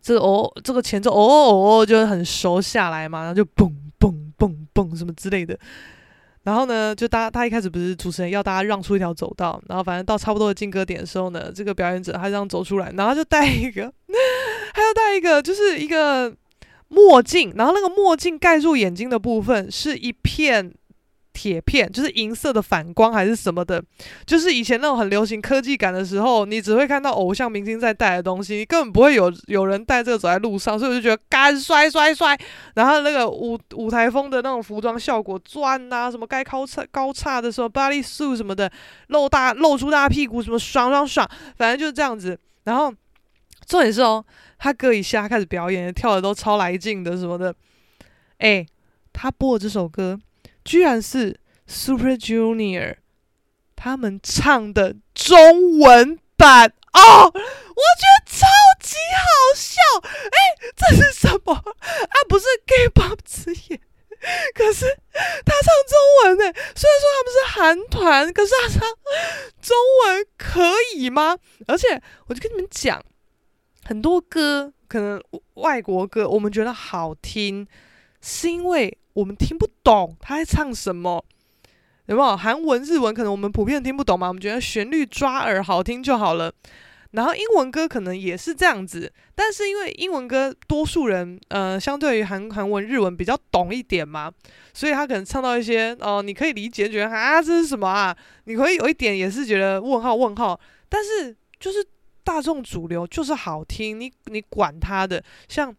这哦，这个前奏哦哦哦，就是很熟下来嘛，然后就嘣嘣嘣嘣什么之类的。然后呢，就大家他一开始不是主持人要大家让出一条走道，然后反正到差不多的进歌点的时候呢，这个表演者他这样走出来，然后就戴一个，*laughs* 还要戴一个，就是一个墨镜，然后那个墨镜盖住眼睛的部分是一片。铁片就是银色的反光还是什么的，就是以前那种很流行科技感的时候，你只会看到偶像明星在戴的东西，你根本不会有有人戴这个走在路上，所以我就觉得干帅帅帅。然后那个舞舞台风的那种服装效果转啊，什么该高叉高叉的什么 bodysuit 什么的，露大露出大屁股什么爽爽爽，反正就是这样子。然后重点是哦，他歌一下开始表演，跳的都超来劲的什么的，诶，他播的这首歌。居然是 Super Junior 他们唱的中文版哦，我觉得超级好笑！哎，这是什么？啊，不是 K-pop 之夜，可是他唱中文呢。虽然说他们是韩团，可是他唱中文可以吗？而且我就跟你们讲，很多歌可能外国歌我们觉得好听，是因为。我们听不懂他在唱什么，有没有？韩文、日文可能我们普遍听不懂嘛，我们觉得旋律抓耳好听就好了。然后英文歌可能也是这样子，但是因为英文歌多数人呃相对于韩韩文、日文比较懂一点嘛，所以他可能唱到一些哦、你可以理解，觉得啊这是什么啊？你可以有一点也是觉得问号问号，但是就是大众主流就是好听，你你管他的，像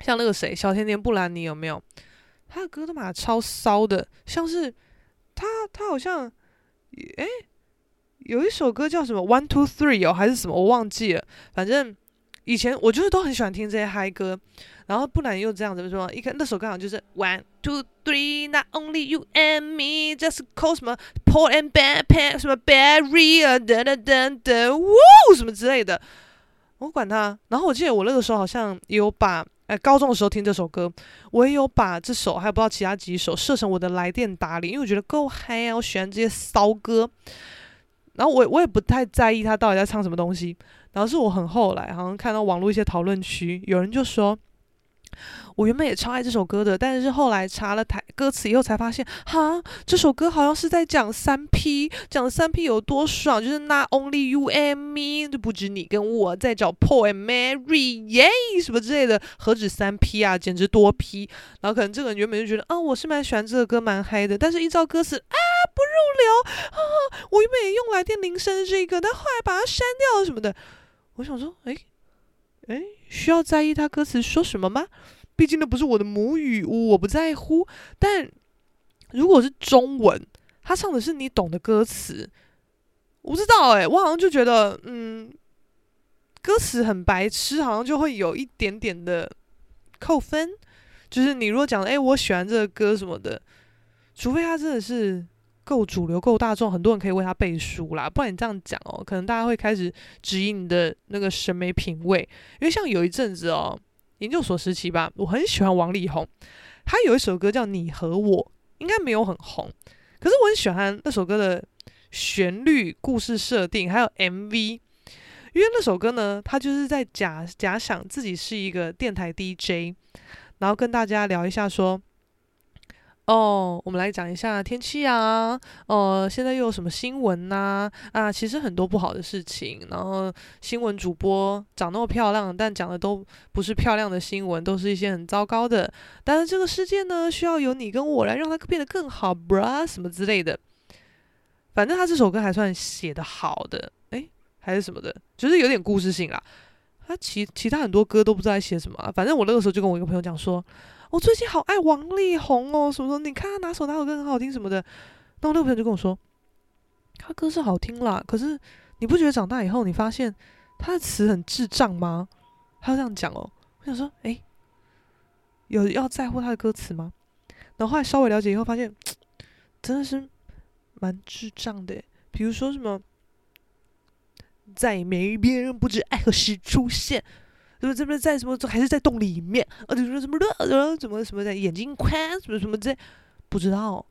像那个谁，小甜甜布兰妮有没有？他的歌都嘛超骚的，像是他他好像，诶、有一首歌叫什么 One Two Three 哦，还是什么我忘记了。反正以前我就是都很喜欢听这些嗨歌，然后不然又这样子说，一看那首歌好像就是 One Two Three，Not Only You and Me，Just Cause 什么 Paul and Bad Pair 什么 Barry 等等等等，呜什么之类的，我管他。然后我记得我那个时候好像有把。哎，高中的时候听这首歌，我也有把这首还有不知道其他几首设成我的来电打铃，因为我觉得够嗨啊！我喜欢这些骚歌，然后我我也不太在意他到底在唱什么东西。然后是我很后来好像看到网络一些讨论区，有人就说。我原本也超爱这首歌的，但是后来查了台歌词以后才发现，哈，这首歌好像是在讲三 P，讲三 P 有多爽，就是 Not Only You and Me，就不止你跟我在找 Paul and Mary，耶，什么之类的，何止三 P 啊，简直多 P。然后可能这个人原本就觉得，啊，我是蛮喜欢这个歌，蛮嗨的，但是依照歌词啊，不入流啊，我原本也用来电铃声这个，但后来把它删掉了什么的。我想说，诶，诶，需要在意他歌词说什么吗？毕竟那不是我的母语，我不在乎。但如果是中文，他唱的是你懂的歌词，我不知道诶、欸，我好像就觉得，嗯，歌词很白痴，好像就会有一点点的扣分。就是你如果讲，哎，我喜欢这个歌什么的，除非他真的是够主流、够大众，很多人可以为他背书啦。不然你这样讲哦，可能大家会开始质疑你的那个审美品味。因为像有一阵子哦，研究所时期吧，我很喜欢王力宏，他有一首歌叫《你和我》，应该没有很红，可是我很喜欢那首歌的旋律、故事设定，还有 MV。因为那首歌呢，他就是在假假想自己是一个电台 DJ。然后跟大家聊一下，说，哦，我们来讲一下天气啊，哦，现在又有什么新闻呐？啊，其实很多不好的事情。然后新闻主播长那么漂亮，但讲的都不是漂亮的新闻，都是一些很糟糕的。但是这个世界呢，需要由你跟我来让它变得更好，bruh，什么之类的。反正他这首歌还算写得好的，诶，还是什么的，就是有点故事性啦。他其其他很多歌都不知道写什么，反正我那个时候就跟我一个朋友讲说，我最近好爱王力宏哦，什么什么，你看他哪首哪首歌很好听什么的。那我那个朋友就跟我说，他歌是好听啦，可是你不觉得长大以后你发现他的词很智障吗？他这样讲哦，我想说，诶，有要在乎他的歌词吗？然后后来稍微了解以后发现，真的是蛮智障的，比如说什么。在每一边，不知爱何时出现。就这边在什么？还是在洞里面？啊，就说什么热，然后怎么什么的眼睛宽，什么什么这不知道。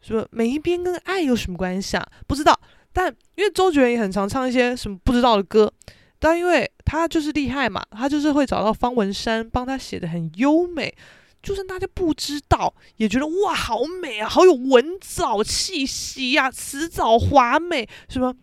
什么每一边跟爱有什么关系啊？不知道。但因为周杰伦也很常唱一些什么不知道的歌，但因为他就是厉害嘛，他就是会找到方文山帮他写的很优美，就算大家不知道，也觉得哇，好美啊，好有文藻气息呀，词藻华美，什么。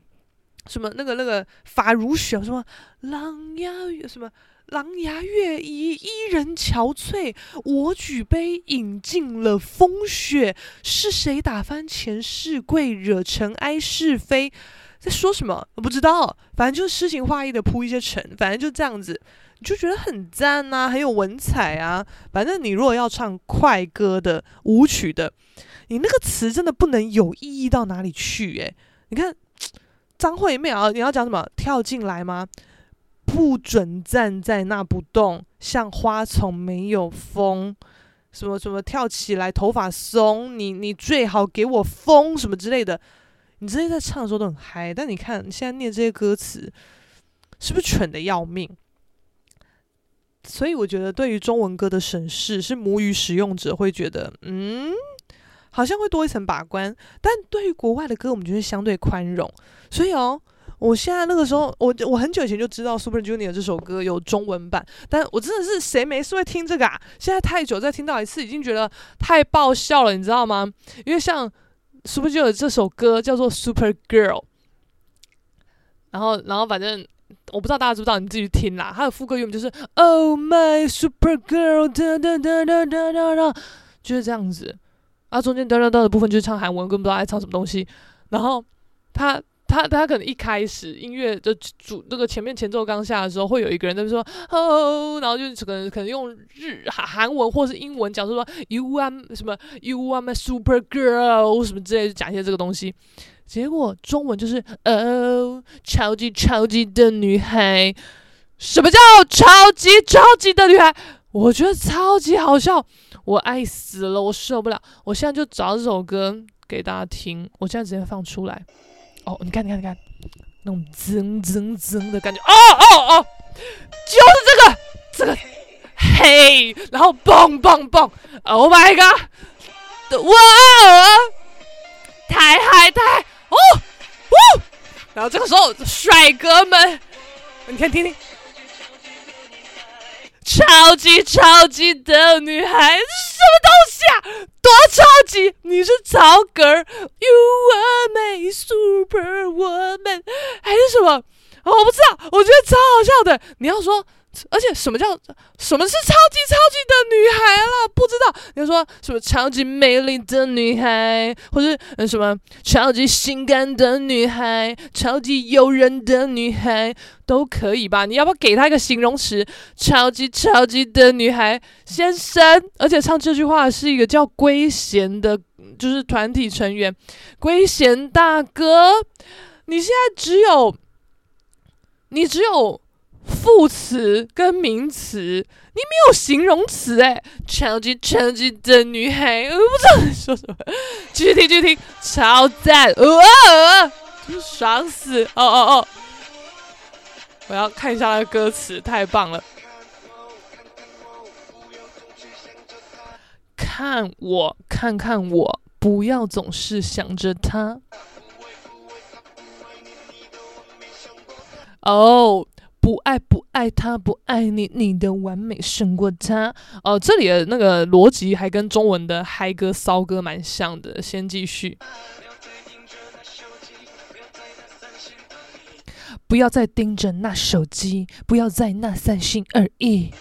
什么那个那个发如雪，什么狼牙，什么狼牙月已伊人憔悴，我举杯饮尽了风雪。是谁打翻前世柜，惹尘埃是非？在说什么？我不知道。反正就是诗情画意的铺一些陈，反正就这样子，你就觉得很赞啊，很有文采啊。反正你如果要唱快歌的舞曲的，你那个词真的不能有意义到哪里去诶、你看。张惠妹啊，你要讲什么？跳进来吗？不准站在那不动，像花丛没有风。什么什么跳起来，头发松。你你最好给我风什么之类的。你这些在唱的时候都很嗨，但你看你现在念这些歌词，是不是蠢得要命？所以我觉得，对于中文歌的审视，是母语使用者会觉得，嗯。好像会多一层把关，但对于国外的歌，我们就会相对宽容。所以哦，我现在那个时候，我我很久以前就知道 Super Junior 这首歌有中文版，但我真的是谁没事会听这个啊？现在太久再听到一次，已经觉得太爆笑了，你知道吗？因为像 Super Junior 这首歌叫做 Super Girl，然后然后反正我不知道大家知不知道，你自己去听啦。它的副歌原本就是 Oh my Super Girl，哒哒哒哒哒哒哒，就是这样子。啊，中间哒哒哒的部分就是唱韩文，根本不知道在唱什么东西。然后他他他可能一开始音乐的主那个前面前奏刚下的时候，会有一个人在说哦，然后就可能可能用日韩韩文或是英文讲说 You are 什么 You are my super girl 什么之类，就讲一些这个东西。结果中文就是哦，超级超级的女孩。什么叫超级超级的女孩？我觉得超级好笑。我爱死了，我受不了！我现在就找这首歌给大家听，我现在直接放出来。哦，你看，你看，你看，那种噌噌噌的感觉，哦哦哦，就是这个，这个，嘿，然后蹦蹦蹦，Oh my god，哇，太嗨太，哦，哦，然后这个时候帅哥们，你先，听听。超级超级的女孩是什么东西啊？多超级！你是草根，You are my superwoman，还是什么？我不知道，我觉得超好笑的。你要说。而且什么叫什么是超级超级的女孩了？不知道，你说什么超级美丽的女孩，或是什么超级性感的女孩、超级诱人的女孩都可以吧？你要不要给她一个形容词？超级超级的女孩先生。而且唱这句话是一个叫圭贤的，就是团体成员，圭贤大哥，你现在只有，你只有。副词跟名词，你没有形容词诶，超级超级的女孩，我不知道你说什么，继续听继续听，超赞，哇、哦，就是爽死，哦哦哦，我要看一下那个歌词，太棒了，看我，看看我，不要总是想着他，哦。不爱不爱他，不爱你，你的完美胜过他。哦，这里的那个逻辑还跟中文的嗨歌骚歌蛮像的。先继续。不要再盯着那手机，不要再那三心二意。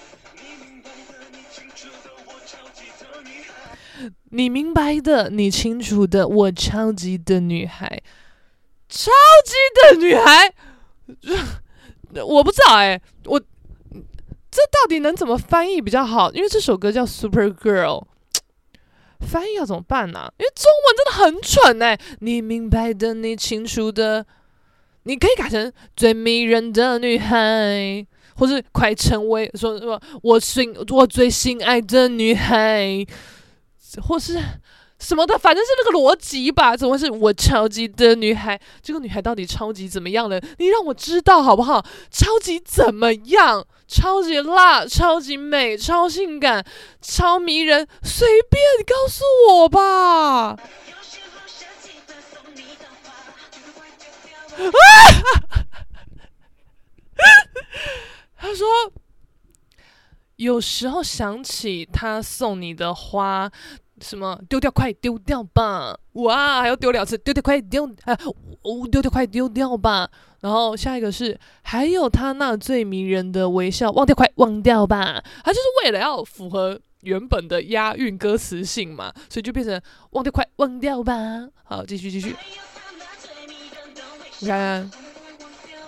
你明白的，你清楚的，我超级的女孩，超级的女孩。*laughs* 我不知道哎、我这到底能怎么翻译比较好？因为这首歌叫《Super Girl》，翻译要怎么办呢、因为中文真的很蠢哎、你明白的，你清楚的，你可以改成最迷人的女孩，或是快成为说什么我心我最心爱的女孩，或是。什么的，反正是那个逻辑吧？怎么是我超级的女孩？这个女孩到底超级怎么样了？你让我知道好不好？超级怎么样？超级辣，超级美，超性感，超迷人，随便你告诉我吧。啊 *laughs* 他说，有时候想起他送你的花。什么丢掉，快丢掉吧！哇，还要丢两次，丢掉，快丢啊！哦，丢掉，快丢掉吧！然后下一个是，还有他那最迷人的微笑，忘掉，快忘掉吧！他就是为了要符合原本的押韵歌词性嘛，所以就变成忘掉，快忘掉吧！好，继续继续，你看看，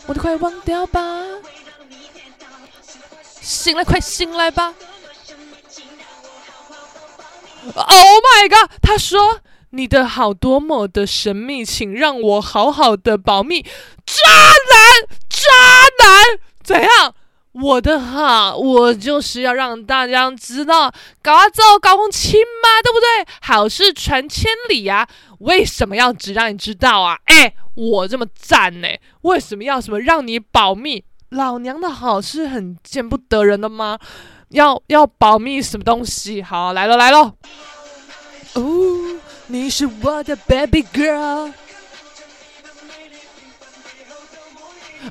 忘掉，快忘掉吧！醒来，快醒来吧！Oh my god！他说：“你的好多么的神秘，请让我好好的保密。”渣男，渣男，怎样？我的好，我就是要让大家知道，搞啊走，搞公亲嘛，对不对？好事传千里呀、啊！为什么要只让你知道啊？哎，我这么赞呢？为什么要什么让你保密？老娘的好是很见不得人的吗？要要保密什么东西？好，来了来了。哦，你是我的 baby girl。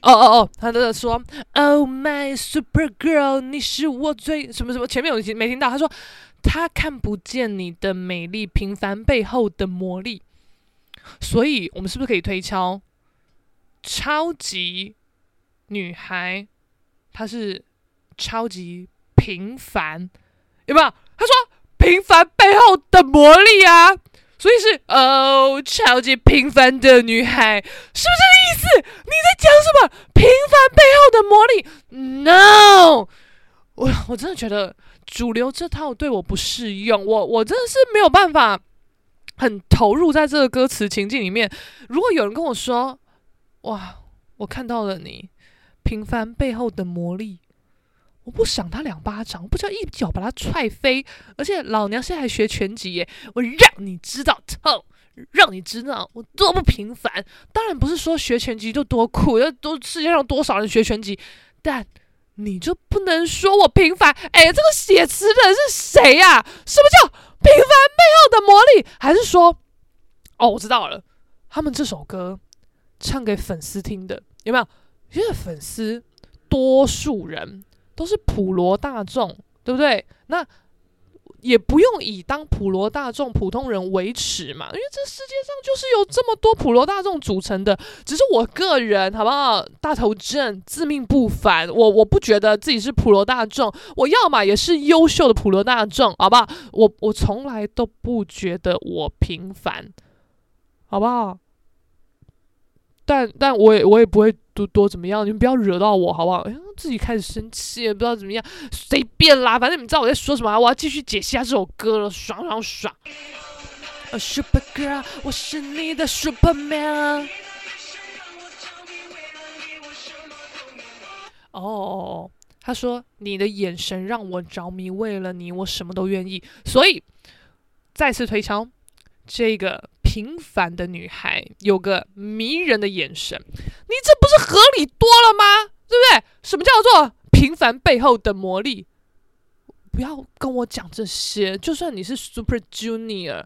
哦哦哦，他在说，Oh my super girl，你是我最什么什么？前面有听没听到？他说他看不见你的美丽，平凡背后的魔力。所以，我们是不是可以推敲，超级女孩，她是超级。平凡有没有？他说平凡背后的魔力啊，所以是哦，超级平凡的女孩，是不是这个意思？你在讲什么？平凡背后的魔力？No，我我真的觉得主流这套对我不适用，我我真的是没有办法很投入在这个歌词情境里面。如果有人跟我说，哇，我看到了你平凡背后的魔力。我不赏他两巴掌，我不知道一脚把他踹飞。而且老娘现在还学拳击耶，我让你知道痛，让你知道我多不平凡。当然不是说学拳击就多酷，要多世界上多少人学拳击，但你就不能说我平凡？哎，这个写词的人是谁呀？什么叫平凡背后的魔力？还是说，哦，我知道了，他们这首歌唱给粉丝听的，有没有？因为粉丝多数人。都是普罗大众，对不对？那也不用以当普罗大众、普通人为耻嘛，因为这世界上就是有这么多普罗大众组成的。只是我个人，好不好？大头症，自命不凡。我我不觉得自己是普罗大众，我要么也是优秀的普罗大众，好不好？我我从来都不觉得我平凡，好不好？但但我也我也不会多多怎么样，你们不要惹到我好不好？哎，自己开始生气也不知道怎么样，随便啦，反正你们知道我在说什么，我要继续解析下这首歌了，爽爽爽！A super girl，我是你的 Superman。哦哦，他说你的眼神让我着迷，为了你我什么都愿意。所以再次推敲，这个平凡的女孩有个迷人的眼神，你这不是合理多了吗？对不对？什么叫做平凡背后的魔力？不要跟我讲这些，就算你是 Super Junior，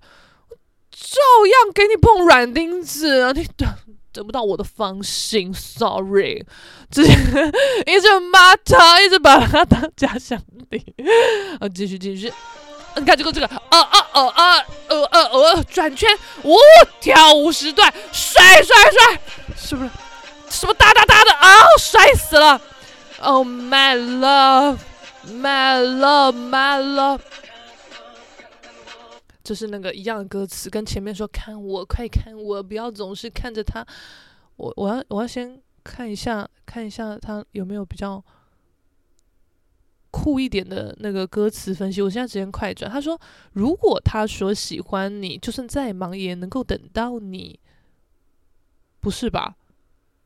照样给你碰软钉子啊！你得得不到我的芳心，Sorry，直接一直骂他，一直把他当假想敌啊！继续继续，你看这个这个，啊啊啊啊呃呃呃，转圈，呜，跳舞时段，帅帅帅，是不是？什么哒哒哒的啊，帅死了！Oh my love。My love, my love，就是那个一样的歌词，跟前面说看我，快看我，不要总是看着他。我我要我要先看一下，看一下他有没有比较酷一点的那个歌词分析。我现在直接快转。他说，如果他说喜欢你，就算再忙也能够等到你，不是吧？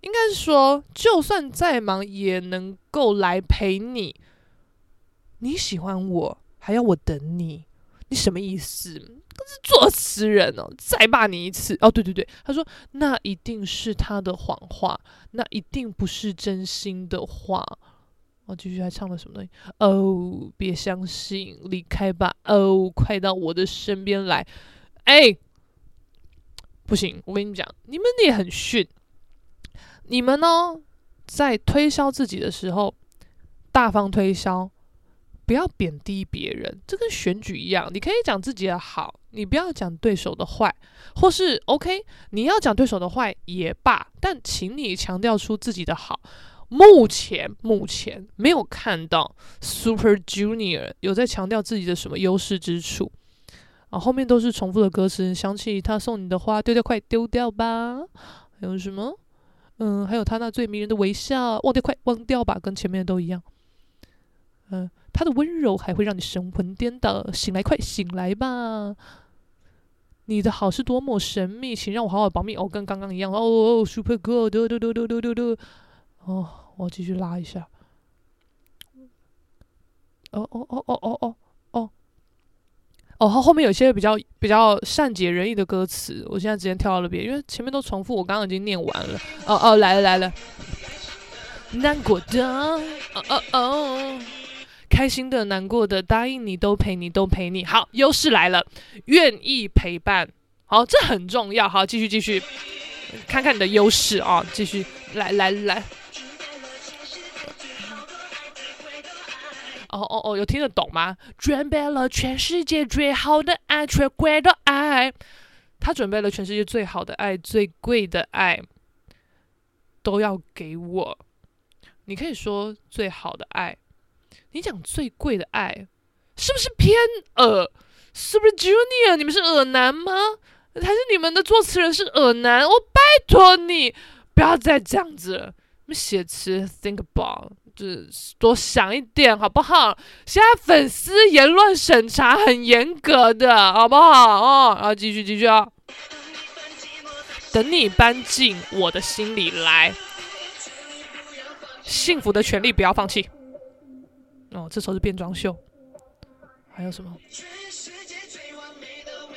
应该是说，就算再忙也能够来陪你。你喜欢我，还要我等你？你什么意思？可是作词人哦，再骂你一次哦。对对对，他说那一定是他的谎话，那一定不是真心的话。我、继续还唱了什么东西？哦，别相信，离开吧。哦，快到我的身边来。哎，不行，我跟你讲，你们也很逊。你们呢，在推销自己的时候，大方推销。不要贬低别人，这跟选举一样。你可以讲自己的好，你不要讲对手的坏，或是 OK，你要讲对手的坏也罢，但请你强调出自己的好。目前目前没有看到 Super Junior 有在强调自己的什么优势之处啊，后面都是重复的歌词。想起他送你的花，丢掉快丢掉吧。还有什么？嗯，还有他那最迷人的微笑，忘掉快忘掉吧，跟前面都一样。嗯。他的温柔还会让你神魂颠倒，醒来，快醒来吧！你的好是多么神秘，请让我好好保密哦，跟刚刚一样哦，哦，Super Good，嘟嘟嘟嘟嘟嘟嘟，哦，我继续拉一下，哦哦哦哦哦哦哦，哦，后后面有些比较比较善解人意的歌词，我现在直接跳到了边，因为前面都重复，我刚刚已经念完了，哦哦，来了来了，难过的，哦哦哦。开心的、难过的，答应你都陪你，都陪你。好，优势来了，愿意陪伴。好，这很重要。好，继续继续，看看你的优势啊，继续来来来。哦哦哦，有听得懂吗？准备了全世界最好的爱，最贵的爱。他准备了全世界最好的爱，最贵的爱，都要给我。你可以说最好的爱。你讲最贵的爱，是不是偏恶？Super Junior，你们是耳男吗？还是你们的作词人是耳男？我拜托你不要再这样子了。你们写词 think about，就是多想一点好不好？现在粉丝言论审查很严格的，好不好？哦，然后继续继续啊，等你搬进我的心里来，幸福的权利不要放弃。哦，这时候是变装秀，还有什么？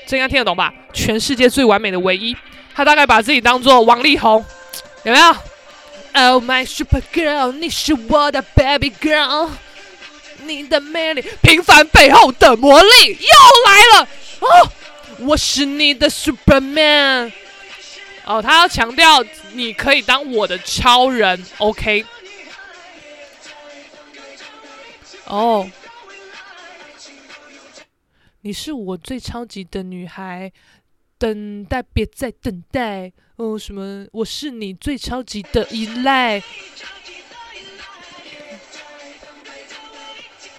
这应该听得懂吧？全世界最完美的唯一，他大概把自己当做王力宏，有没有？Oh my super girl，你是我的 baby girl，你的魅力，平凡背后的魔力又来了哦！我是你的 Superman，哦，他要强调你可以当我的超人，OK。哦，你是我最超级的女孩，等待别再等待。哦，什么？我是你最超级的依赖，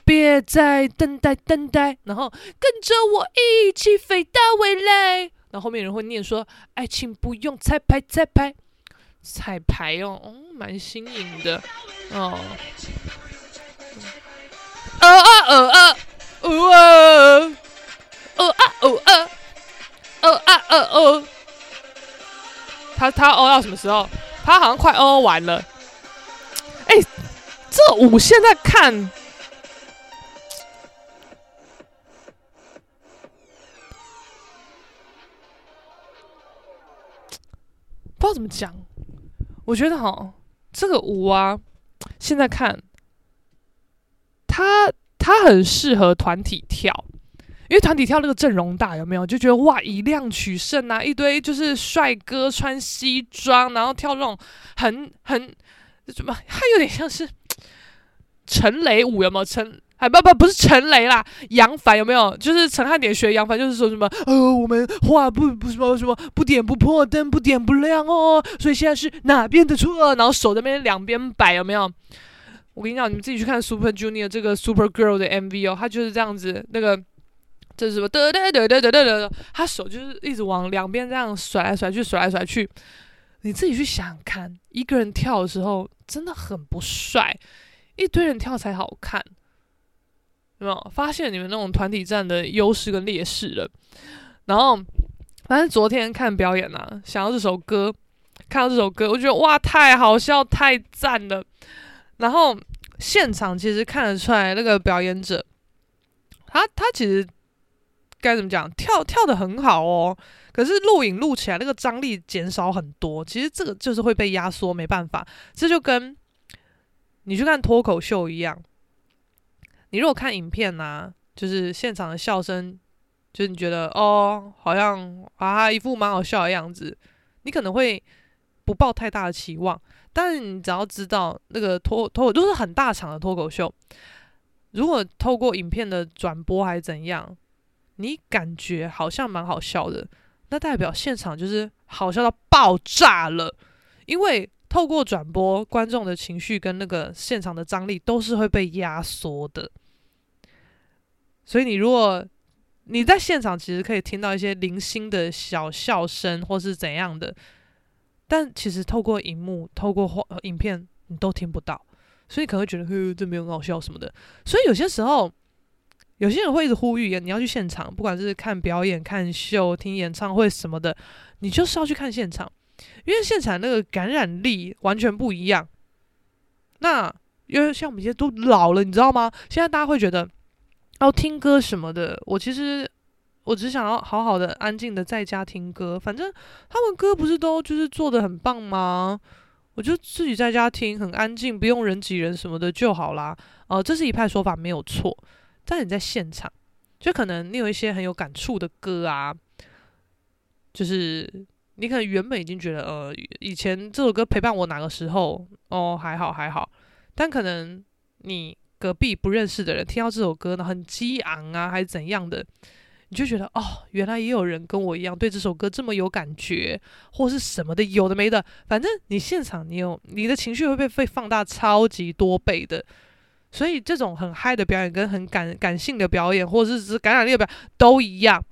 别再等待等待，然后跟着我一起飞到未来。然后后面人会念说：“爱情不用彩排彩排彩排哦，哦，蛮新颖的哦。”哦哦哦哦哦哦啊哦啊哦啊哦哦，他他哦到什么时候？他好像快哦完了。哎，这舞现在看，不知道怎么讲。我觉得哈，这个舞啊，现在看，它它很适合团体跳，因为团体跳那个阵容大，有没有？就觉得哇，以量取胜啊，一堆就是帅哥穿西装，然后跳那种很很什么，还有点像是 *tsk* 陈雷舞，有没有？陈。哎，不不不是陈雷啦，杨凡有没有？就是陈汉典学杨凡，就是说什么呃，我们话不不什么什么不点不破灯不点不亮哦，所以现在是哪边的错？然后手在那边两边摆有没有？我跟你讲，你们自己去看 Super Junior 这个 Super Girl 的 MV 哦，他就是这样子，那个这是什么？哒哒哒哒哒哒哒，他手就是一直往两边这样甩来甩去，甩来甩去。你自己去想想看，一个人跳的时候真的很不帅，一堆人跳才好看。有没有发现你们那种团体战的优势跟劣势了？然后，反正昨天看表演啊，想到这首歌，看到这首歌，我觉得哇，太好笑，太赞了。然后现场其实看得出来，那个表演者，他他其实该怎么讲，跳跳的很好哦。可是录影录起来那个张力减少很多，其实这个就是会被压缩，没办法。这就跟你去看脱口秀一样。你如果看影片呢、啊，就是现场的笑声，就是你觉得哦，好像啊一副蛮好笑的样子，你可能会不抱太大的期望。但是你只要知道那个脱脱口都是很大场的脱口秀，如果透过影片的转播还是怎样，你感觉好像蛮好笑的，那代表现场就是好笑到爆炸了，因为。透过转播，观众的情绪跟那个现场的张力都是会被压缩的。所以你如果你在现场，其实可以听到一些零星的小笑声或是怎样的，但其实透过荧幕、透过影片，你都听不到。所以可能会觉得，嘿，这没有很好笑什么的。所以有些时候，有些人会一直呼吁你要去现场，不管是看表演、看秀、听演唱会什么的，你就是要去看现场。因为现场那个感染力完全不一样。那因为像我们这些都老了，你知道吗？现在大家会觉得，要，听歌什么的，我其实我只想要好好的、安静的在家听歌。反正他们歌不是都就是做得很棒吗？我就自己在家听，很安静，不用人挤人什么的就好啦。哦、这是一派说法，没有错。但你在现场，就可能你有一些很有感触的歌啊，就是。你可能原本已经觉得，呃，以前这首歌陪伴我哪个时候，哦，还好还好，但可能你隔壁不认识的人听到这首歌呢，很激昂啊，还是怎样的，你就觉得，哦，原来也有人跟我一样对这首歌这么有感觉，或是什么的，有的没的，反正你现场你有你的情绪会被被放大超级多倍的，所以这种很嗨的表演跟很感感性的表演，或者是感染力的表演都一样。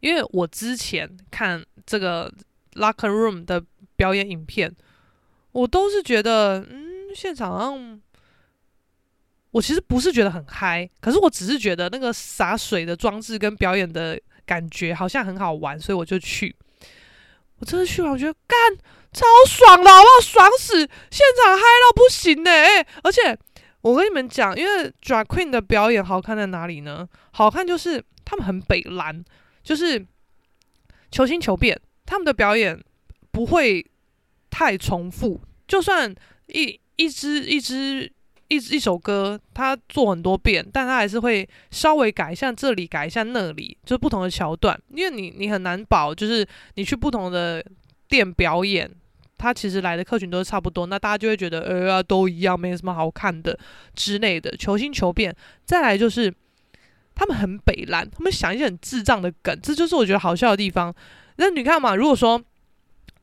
因为我之前看这个 Locker Room 的表演影片，我都是觉得，嗯，现场上我其实不是觉得很嗨，可是我只是觉得那个洒水的装置跟表演的感觉好像很好玩，所以我就去。我这次去完，我觉得干超爽的，好不好？爽死！现场嗨到不行呢，而且我跟你们讲，因为 Drag Queen 的表演好看在哪里呢？好看就是他们很北蓝。就是求新求变，他们的表演不会太重复。就算一一支一支一一首歌，他做很多遍，但他还是会稍微改一下这里，改一下那里，就是不同的桥段。因为你你很难保，就是你去不同的店表演，他其实来的客群都是差不多，那大家就会觉得呃、啊、都一样，没什么好看的之类的。求新求变，再来就是。他们很北烂，他们想一些很智障的梗，这就是我觉得好笑的地方。那你看嘛，如果说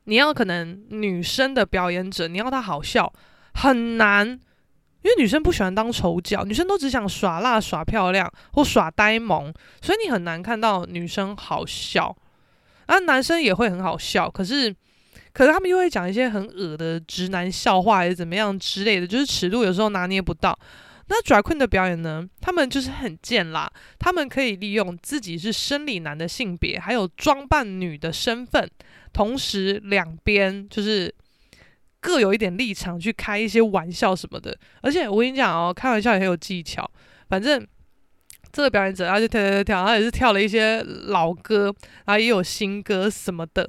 你要可能女生的表演者，你要她好笑很难，因为女生不喜欢当丑角，女生都只想耍辣、耍漂亮或耍呆萌，所以你很难看到女生好笑。啊，男生也会很好笑，可是可是他们又会讲一些很恶的直男笑话，还是怎么样之类的，就是尺度有时候拿捏不到。那 d r a q u e n 的表演呢？他们就是很贱啦，他们可以利用自己是生理男的性别，还有装扮女的身份，同时两边就是各有一点立场去开一些玩笑什么的。而且我跟你讲哦，开玩笑也很有技巧。反正这个表演者他就跳跳跳跳，他也是跳了一些老歌，然后也有新歌什么的，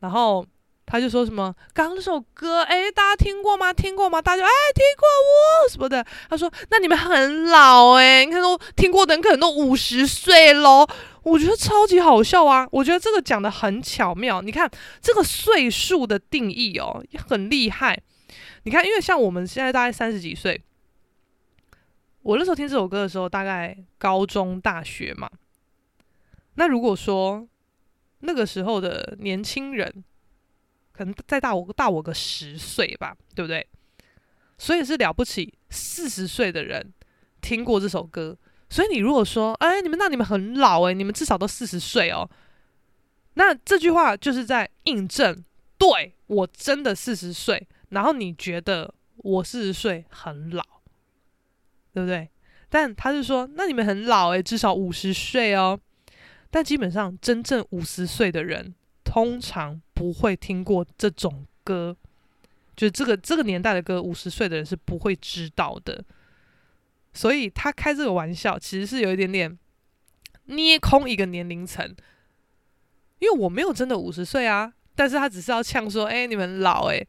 然后。他就说什么刚刚那首歌，哎，大家听过吗？听过吗？大家就哎听过哦什么的。他说那你们很老哎，你看都听过的人可能都五十岁喽。我觉得超级好笑啊！我觉得这个讲得很巧妙。你看这个岁数的定义哦，也很厉害。你看，因为像我们现在大概三十几岁，我那时候听这首歌的时候，大概高中、大学嘛。那如果说那个时候的年轻人，可能再大我大我个十岁吧，对不对？所以是了不起，四十岁的人听过这首歌。所以你如果说，哎，你们那你们很老诶，你们至少都四十岁哦。那这句话就是在印证，对，我真的四十岁。然后你觉得我四十岁很老，对不对？但他是说，那你们很老诶，至少五十岁哦。但基本上真正五十岁的人。通常不会听过这种歌，就这个这个年代的歌，五十岁的人是不会知道的。所以他开这个玩笑，其实是有一点点捏空一个年龄层，因为我没有真的五十岁啊，但是他只是要呛说：“哎，你们老哎。”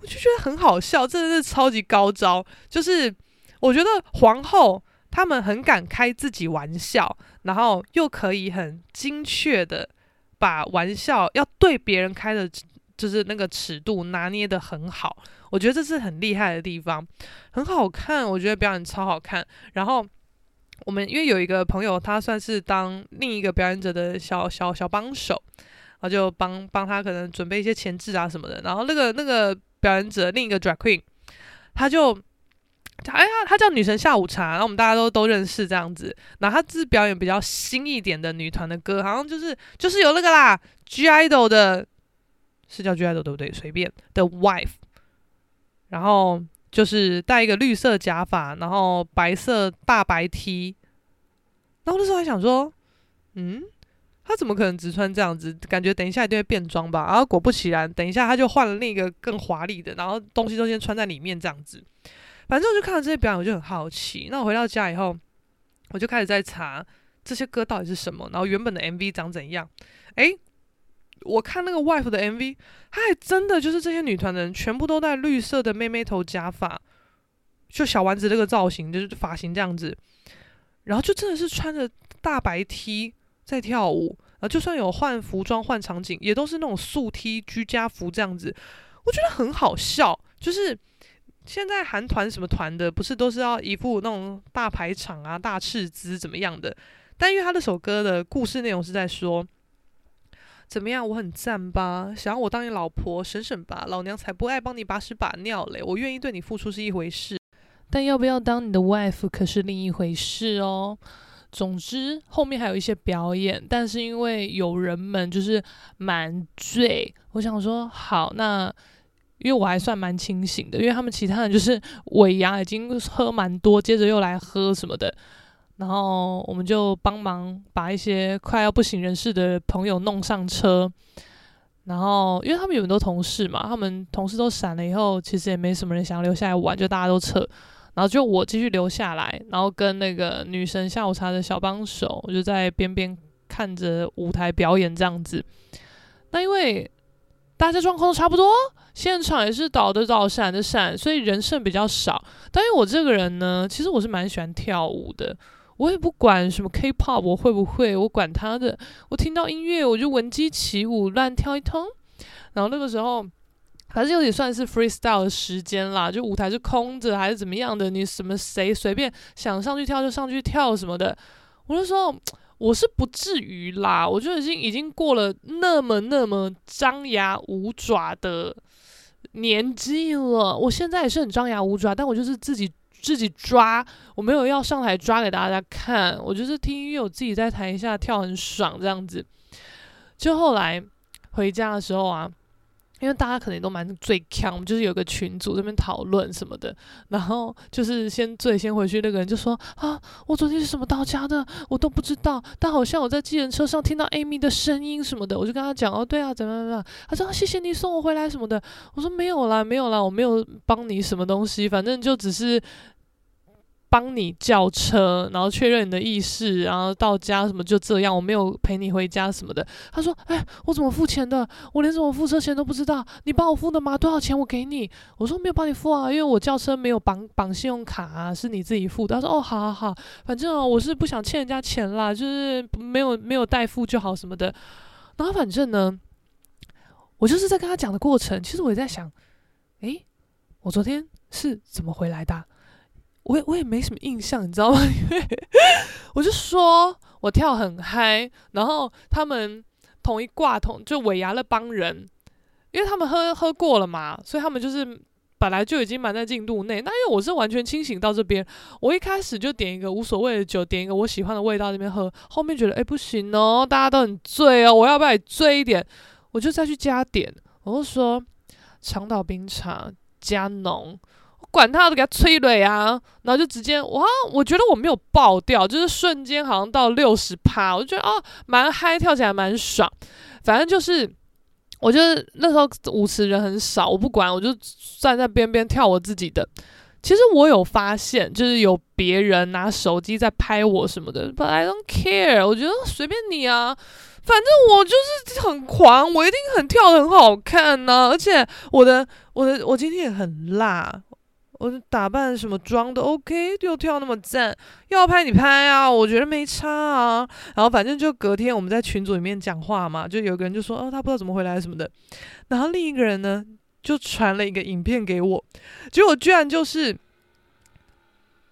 我就觉得很好笑，真的是超级高招。就是我觉得皇后他们很敢开自己玩笑，然后又可以很精确的。把玩笑要对别人开的，就是那个尺度拿捏得很好，我觉得这是很厉害的地方，很好看，我觉得表演超好看。然后我们因为有一个朋友，他算是当另一个表演者的小小小帮手，然后就帮帮他可能准备一些前置啊什么的。然后那个那个表演者另一个 drag queen，他就。哎呀，她叫女神下午茶，然后我们大家都都认识这样子。然后她是表演比较新一点的女团的歌，好像就是就是有那个啦，(G)I-DLE 的，是叫 (G)I-DLE 对不对？随便的 wife，然后就是戴一个绿色假发，然后白色大白 T。然后那时候还想说，嗯，她怎么可能只穿这样子？感觉等一下一定会变装吧。然后果不其然，等一下她就换了另一个更华丽的，然后东西都先穿在里面这样子。反正我就看到这些表演，我就很好奇。那我回到家以后，我就开始在查这些歌到底是什么，然后原本的 MV 长怎样。诶，我看那个 Wife 的 MV，它还真的就是这些女团的人全部都戴绿色的妹妹头假发，就小丸子这个造型，就是发型这样子。然后就真的是穿着大白 T 在跳舞，啊，就算有换服装换场景，也都是那种素 T 居家服这样子。我觉得很好笑，就是。现在韩团什么团的，不是都是要一副那种大排场啊、大赤姿怎么样的？但因为他那首歌的故事内容是在说，怎么样，我很赞吧？想要我当你老婆，省省吧，老娘才不爱帮你把屎把尿嘞！我愿意对你付出是一回事，但要不要当你的 wife 可是另一回事哦。总之后面还有一些表演，但是因为有人们就是蛮醉，我想说好那。因为我还算蛮清醒的，因为他们其他人就是尾牙已经喝蛮多，接着又来喝什么的，然后我们就帮忙把一些快要不省人事的朋友弄上车，然后因为他们有很多同事嘛，他们同事都散了以后，其实也没什么人想留下来玩，就大家都撤，然后就我继续留下来，然后跟那个女神下午茶的小帮手，我就在边边看着舞台表演这样子，那因为。大家状况都差不多，现场也是倒的倒，闪的闪，所以人剩比较少。但是我这个人呢，其实我是蛮喜欢跳舞的，我也不管什么 K-pop 我会不会，我管他的。我听到音乐我就闻鸡起舞，乱跳一通。然后那个时候，反正有点算是 freestyle 的时间啦，就舞台是空着还是怎么样的，你什么谁随便想上去跳就上去跳什么的。我就说。我是不至于啦，我就已经已经过了那么那么张牙舞爪的年纪了。我现在也是很张牙舞爪，但我就是自己自己抓，我没有要上台抓给大家看。我就是听音乐，我自己在台下跳很爽这样子。就后来回家的时候啊，因为大家可能都蛮最强，就是有个群组这边讨论什么的，然后就是先最先回去那个人就说啊，我昨天是什么到家的，我都不知道，但好像我在计程车上听到 Amy 的声音什么的，我就跟他讲哦，对啊，怎么怎么，他说、谢谢你送我回来什么的，我说没有啦，没有啦，我没有帮你什么东西，反正就只是。帮你叫车，然后确认你的意识，然后到家什么就这样，我没有陪你回家什么的。他说：“哎，我怎么付钱的？我连怎么付车钱都不知道，你帮我付的吗？多少钱我给你？”我说：“没有帮你付啊，因为我叫车没有绑绑信用卡啊，是你自己付的。”他说：“哦，好好好，反正哦，我是不想欠人家钱啦，就是没有没有代付就好什么的。”然后反正呢，我就是在跟他讲的过程，其实我也在想，诶，我昨天是怎么回来的？我也我也没什么印象，你知道吗？*laughs* 因为我就说我跳很嗨，然后他们同一挂同就尾牙那帮人，因为他们喝喝过了嘛，所以他们就是本来就已经满在进度内。那因为我是完全清醒到这边，我一开始就点一个无所谓的酒，点一个我喜欢的味道那边喝，后面觉得诶不行哦，大家都很醉哦，我要不要也醉一点？我就再去加点，我就说长岛冰茶加浓。管他的，给他催泪啊！然后就直接哇，我觉得我没有爆掉，就是瞬间好像到六十趴，我就觉得哦，蛮嗨，跳起来蛮爽。反正就是，我觉得那时候舞池人很少，我不管，我就站在边边跳我自己的。其实我有发现，就是有别人拿手机在拍我什么的，But I don't care，我觉得随便你啊，反正我就是很狂，我一定很跳得很好看呢、而且我的我的我今天也很辣。我的打扮什么妆都 OK，又跳那么赞，要拍你拍啊，我觉得没差啊。然后反正就隔天我们在群组里面讲话嘛，就有个人就说哦，他不知道怎么回来什么的。然后另一个人呢就传了一个影片给我，结果居然就是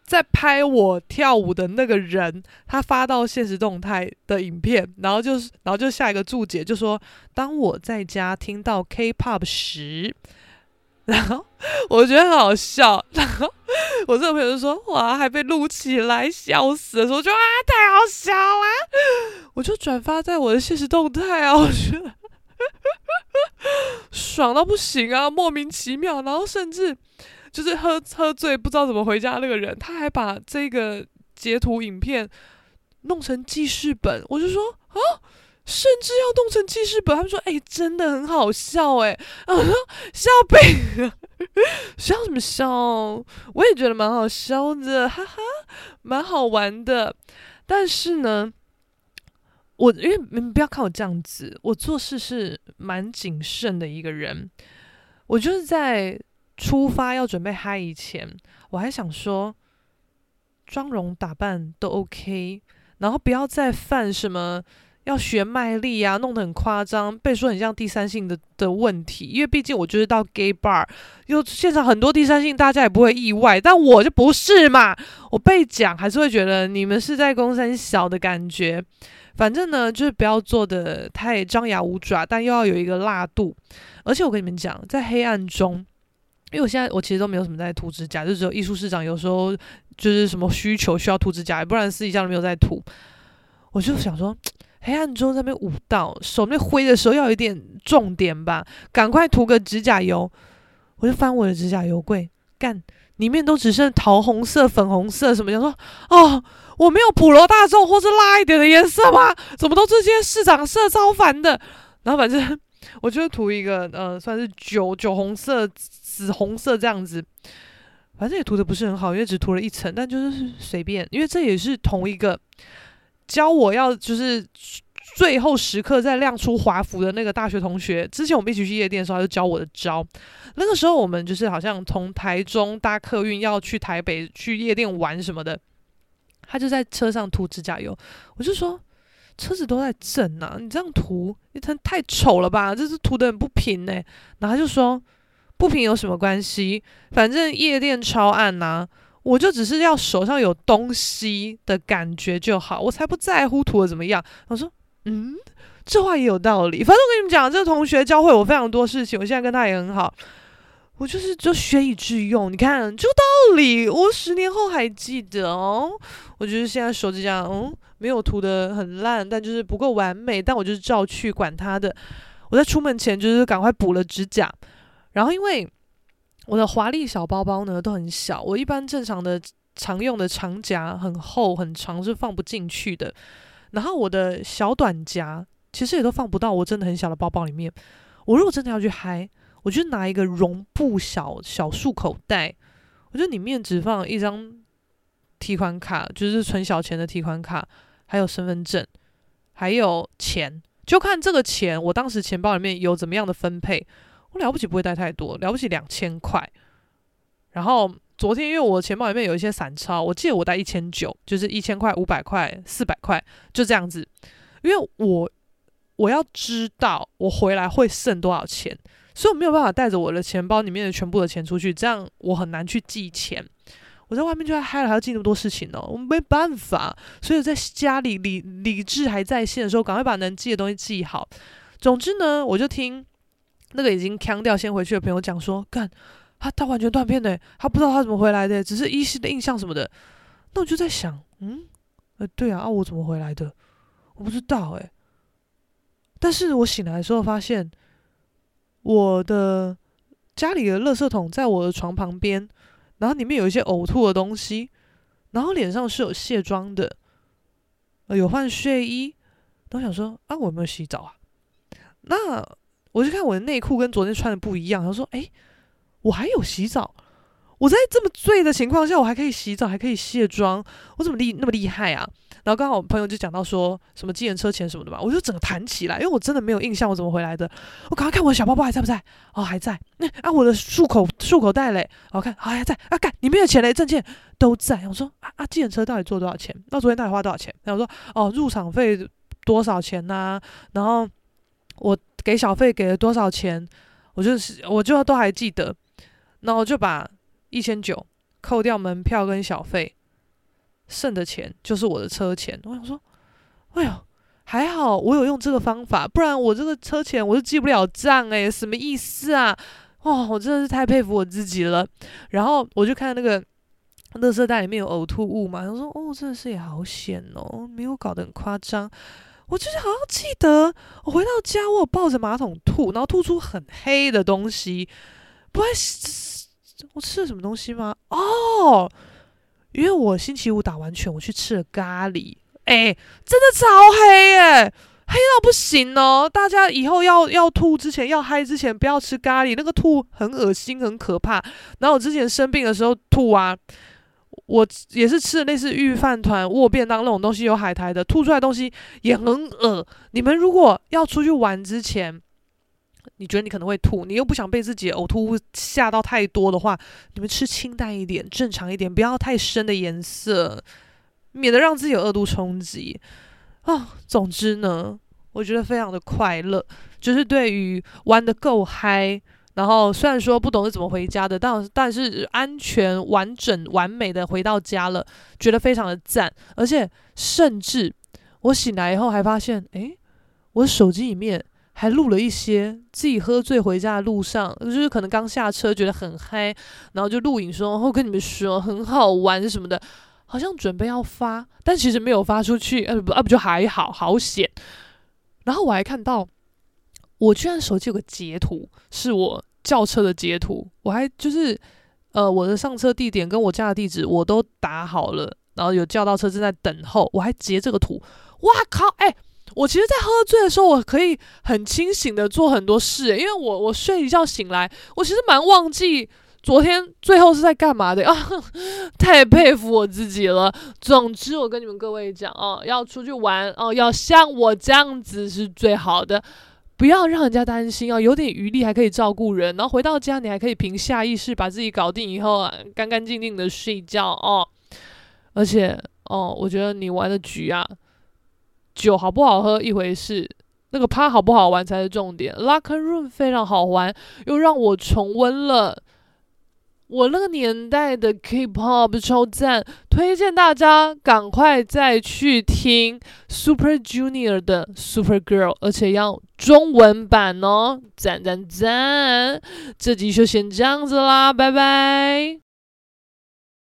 在拍我跳舞的那个人，他发到现实动态的影片，然后就是然后就下一个注解就说，当我在家听到 K-pop 时。然后我觉得很好笑，然后我这个朋友就说：“哇，还被录起来，笑死了！”说：“我就啊，太好笑了！”我就转发在我的现实动态啊，我觉得爽到不行啊，莫名其妙。然后甚至就是喝喝醉不知道怎么回家那个人，他还把这个截图影片弄成记事本，我就说啊。甚至要弄成记事本，他们说：“哎、真的很好笑哎！”然后说：“笑病，笑什么笑？我也觉得蛮好笑的，哈哈，蛮好玩的。但是呢，我因为你们不要看我这样子，我做事是蛮谨慎的一个人。我就是在出发要准备嗨以前，我还想说，妆容打扮都 OK，然后不要再犯什么。”要学卖力啊，弄得很夸张，被说很像第三性的的问题。因为毕竟我就是到 gay bar，又现场很多第三性，大家也不会意外，但我就不是嘛。我被讲还是会觉得你们是在公三小的感觉。反正呢，就是不要做的太张牙舞爪，但又要有一个辣度。而且我跟你们讲，在黑暗中，因为我现在我其实都没有什么在涂指甲，就只有艺术市长有时候就是什么需求需要涂指甲，不然私底下都没有在涂。我就想说。黑暗中在那边舞蹈，手那挥的时候要有一点重点吧，赶快涂个指甲油。我就翻我的指甲油柜，干，里面都只剩桃红色、粉红色什么。想说，哦，我没有普罗大众或是辣一点的颜色吗？怎么都这些市长色，超烦的。然后反正我就涂一个，呃，算是酒酒红色、紫红色这样子。反正也涂的不是很好，因为只涂了一层，但就是随便，因为这也是同一个。教我要就是最后时刻再亮出华服的那个大学同学，之前我们一起去夜店的时候，他就教我的招。那个时候我们就是好像从台中搭客运要去台北去夜店玩什么的，他就在车上涂指甲油。我就说车子都在震呐，你这样涂，你太太丑了吧？这是涂得很不平呢。然后他就说不平有什么关系？反正夜店超暗呐。我就只是要手上有东西的感觉就好，我才不在乎涂的怎么样。我说，嗯，这话也有道理。反正我跟你们讲，这个同学教会我非常多事情，我现在跟他也很好。我就是就学以致用，你看这个道理，我十年后还记得哦。我就是现在手指甲，嗯，没有涂的很烂，但就是不够完美，但我就是照去管他的。我在出门前就是赶快补了指甲，然后因为我的华丽小包包呢都很小，我一般正常的常用的长夹很厚很长是放不进去的，然后我的小短夹其实也都放不到我真的很小的包包里面。我如果真的要去嗨，我就拿一个绒布小小束口袋，我就里面只放一张提款卡，就是存小钱的提款卡，还有身份证，还有钱，就看这个钱我当时钱包里面有怎么样的分配。我了不起不会带太多，了不起两千块。然后昨天因为我钱包里面有一些散钞，我记得我带一千九，就是一千块、五百块、四百块，就这样子，因为我。我要知道我回来会剩多少钱，所以我没有办法带着我的钱包里面的全部的钱出去，这样我很难去记钱。我在外面就要嗨了，还要记那么多事情呢，我没办法。所以在家里理理智还在线的时候，赶快把能记的东西记好。总之呢，我就听那个已经腔掉先回去的朋友讲说，干他他完全断片的，他不知道他怎么回来的，只是依稀的印象什么的。那我就在想，嗯，呃，对啊，啊，我怎么回来的？我不知道，诶。但是我醒来的时候发现，我的家里的垃圾桶在我的床旁边，然后里面有一些呕吐的东西，然后脸上是有卸妆的，呃，有换睡衣，都想说啊，我有没有洗澡啊？那我就看我的内裤跟昨天穿的不一样，他说，诶，我还有洗澡。我在这么醉的情况下，我还可以洗澡，还可以卸妆，我怎么厉那么厉害啊？然后刚好我朋友就讲到说什么计程车钱什么的嘛，我就整个弹起来，因为我真的没有印象我怎么回来的。我赶快看我的小包包还在不在？哦，还在。那啊，我的漱口漱口袋嘞？我看啊还在啊，看里面的钱嘞，证件都在。我说啊啊，计程车到底坐多少钱？那昨天到底花多少钱？然后我说哦，入场费多少钱呐、然后我给小费给了多少钱？我就是我就都还记得，然后我就把。一千九，扣掉门票跟小费，剩的钱就是我的车钱。我想说，哎呦，还好我有用这个方法，不然我这个车钱我就记不了账诶，什么意思啊？哇，我真的是太佩服我自己了。然后我就看那个垃圾袋里面有呕吐物嘛，他说哦，真的是也好险哦，没有搞得很夸张。我就是好像记得我回到家，我抱着马桶吐，然后吐出很黑的东西，不会是。我吃了什么东西吗？哦，因为我星期五打完拳，我去吃了咖喱，哎，真的超黑耶，黑到不行哦！大家以后要要吐之前，要嗨之前，不要吃咖喱，那个吐很恶心，很可怕。然后我之前生病的时候吐啊，我也是吃了类似御饭团、握便当那种东西，有海苔的，吐出来的东西也很恶。你们如果要出去玩之前，你觉得你可能会吐，你又不想被自己呕吐物吓到太多的话，你们吃清淡一点，正常一点，不要太深的颜色，免得让自己有恶度冲击啊。总之呢，我觉得非常的快乐，就是对于玩得够嗨，然后虽然说不懂是怎么回家的，但但是安全、完整、完美的回到家了，觉得非常的赞，而且甚至我醒来以后还发现，诶，我手机里面。还录了一些自己喝醉回家的路上，就是可能刚下车觉得很嗨，然后就录影说，然后跟你们说很好玩什么的，好像准备要发，但其实没有发出去，呃不，啊不就还好，好险。然后我还看到，我居然手机有个截图，是我叫车的截图，我还就是呃我的上车地点跟我家的地址我都打好了，然后有叫到车正在等候，我还截这个图，哇靠，哎、我其实，在喝醉的时候，我可以很清醒的做很多事，因为我我睡一觉醒来，我其实蛮忘记昨天最后是在干嘛的啊，*laughs* 太佩服我自己了。总之，我跟你们各位讲哦，要出去玩哦，要像我这样子是最好的，不要让人家担心哦，有点余力还可以照顾人，然后回到家你还可以凭下意识把自己搞定以后啊，干干净净的睡觉哦。而且哦，我觉得你玩的局啊。酒好不好喝一回事，那个趴好不好玩才是重点。Locker Room 非常好玩，又让我重温了我那个年代的 K-pop 超赞，推荐大家赶快再去听 Super Junior 的 Super Girl，而且要中文版哦，赞赞赞！这集就先这样子啦，拜拜。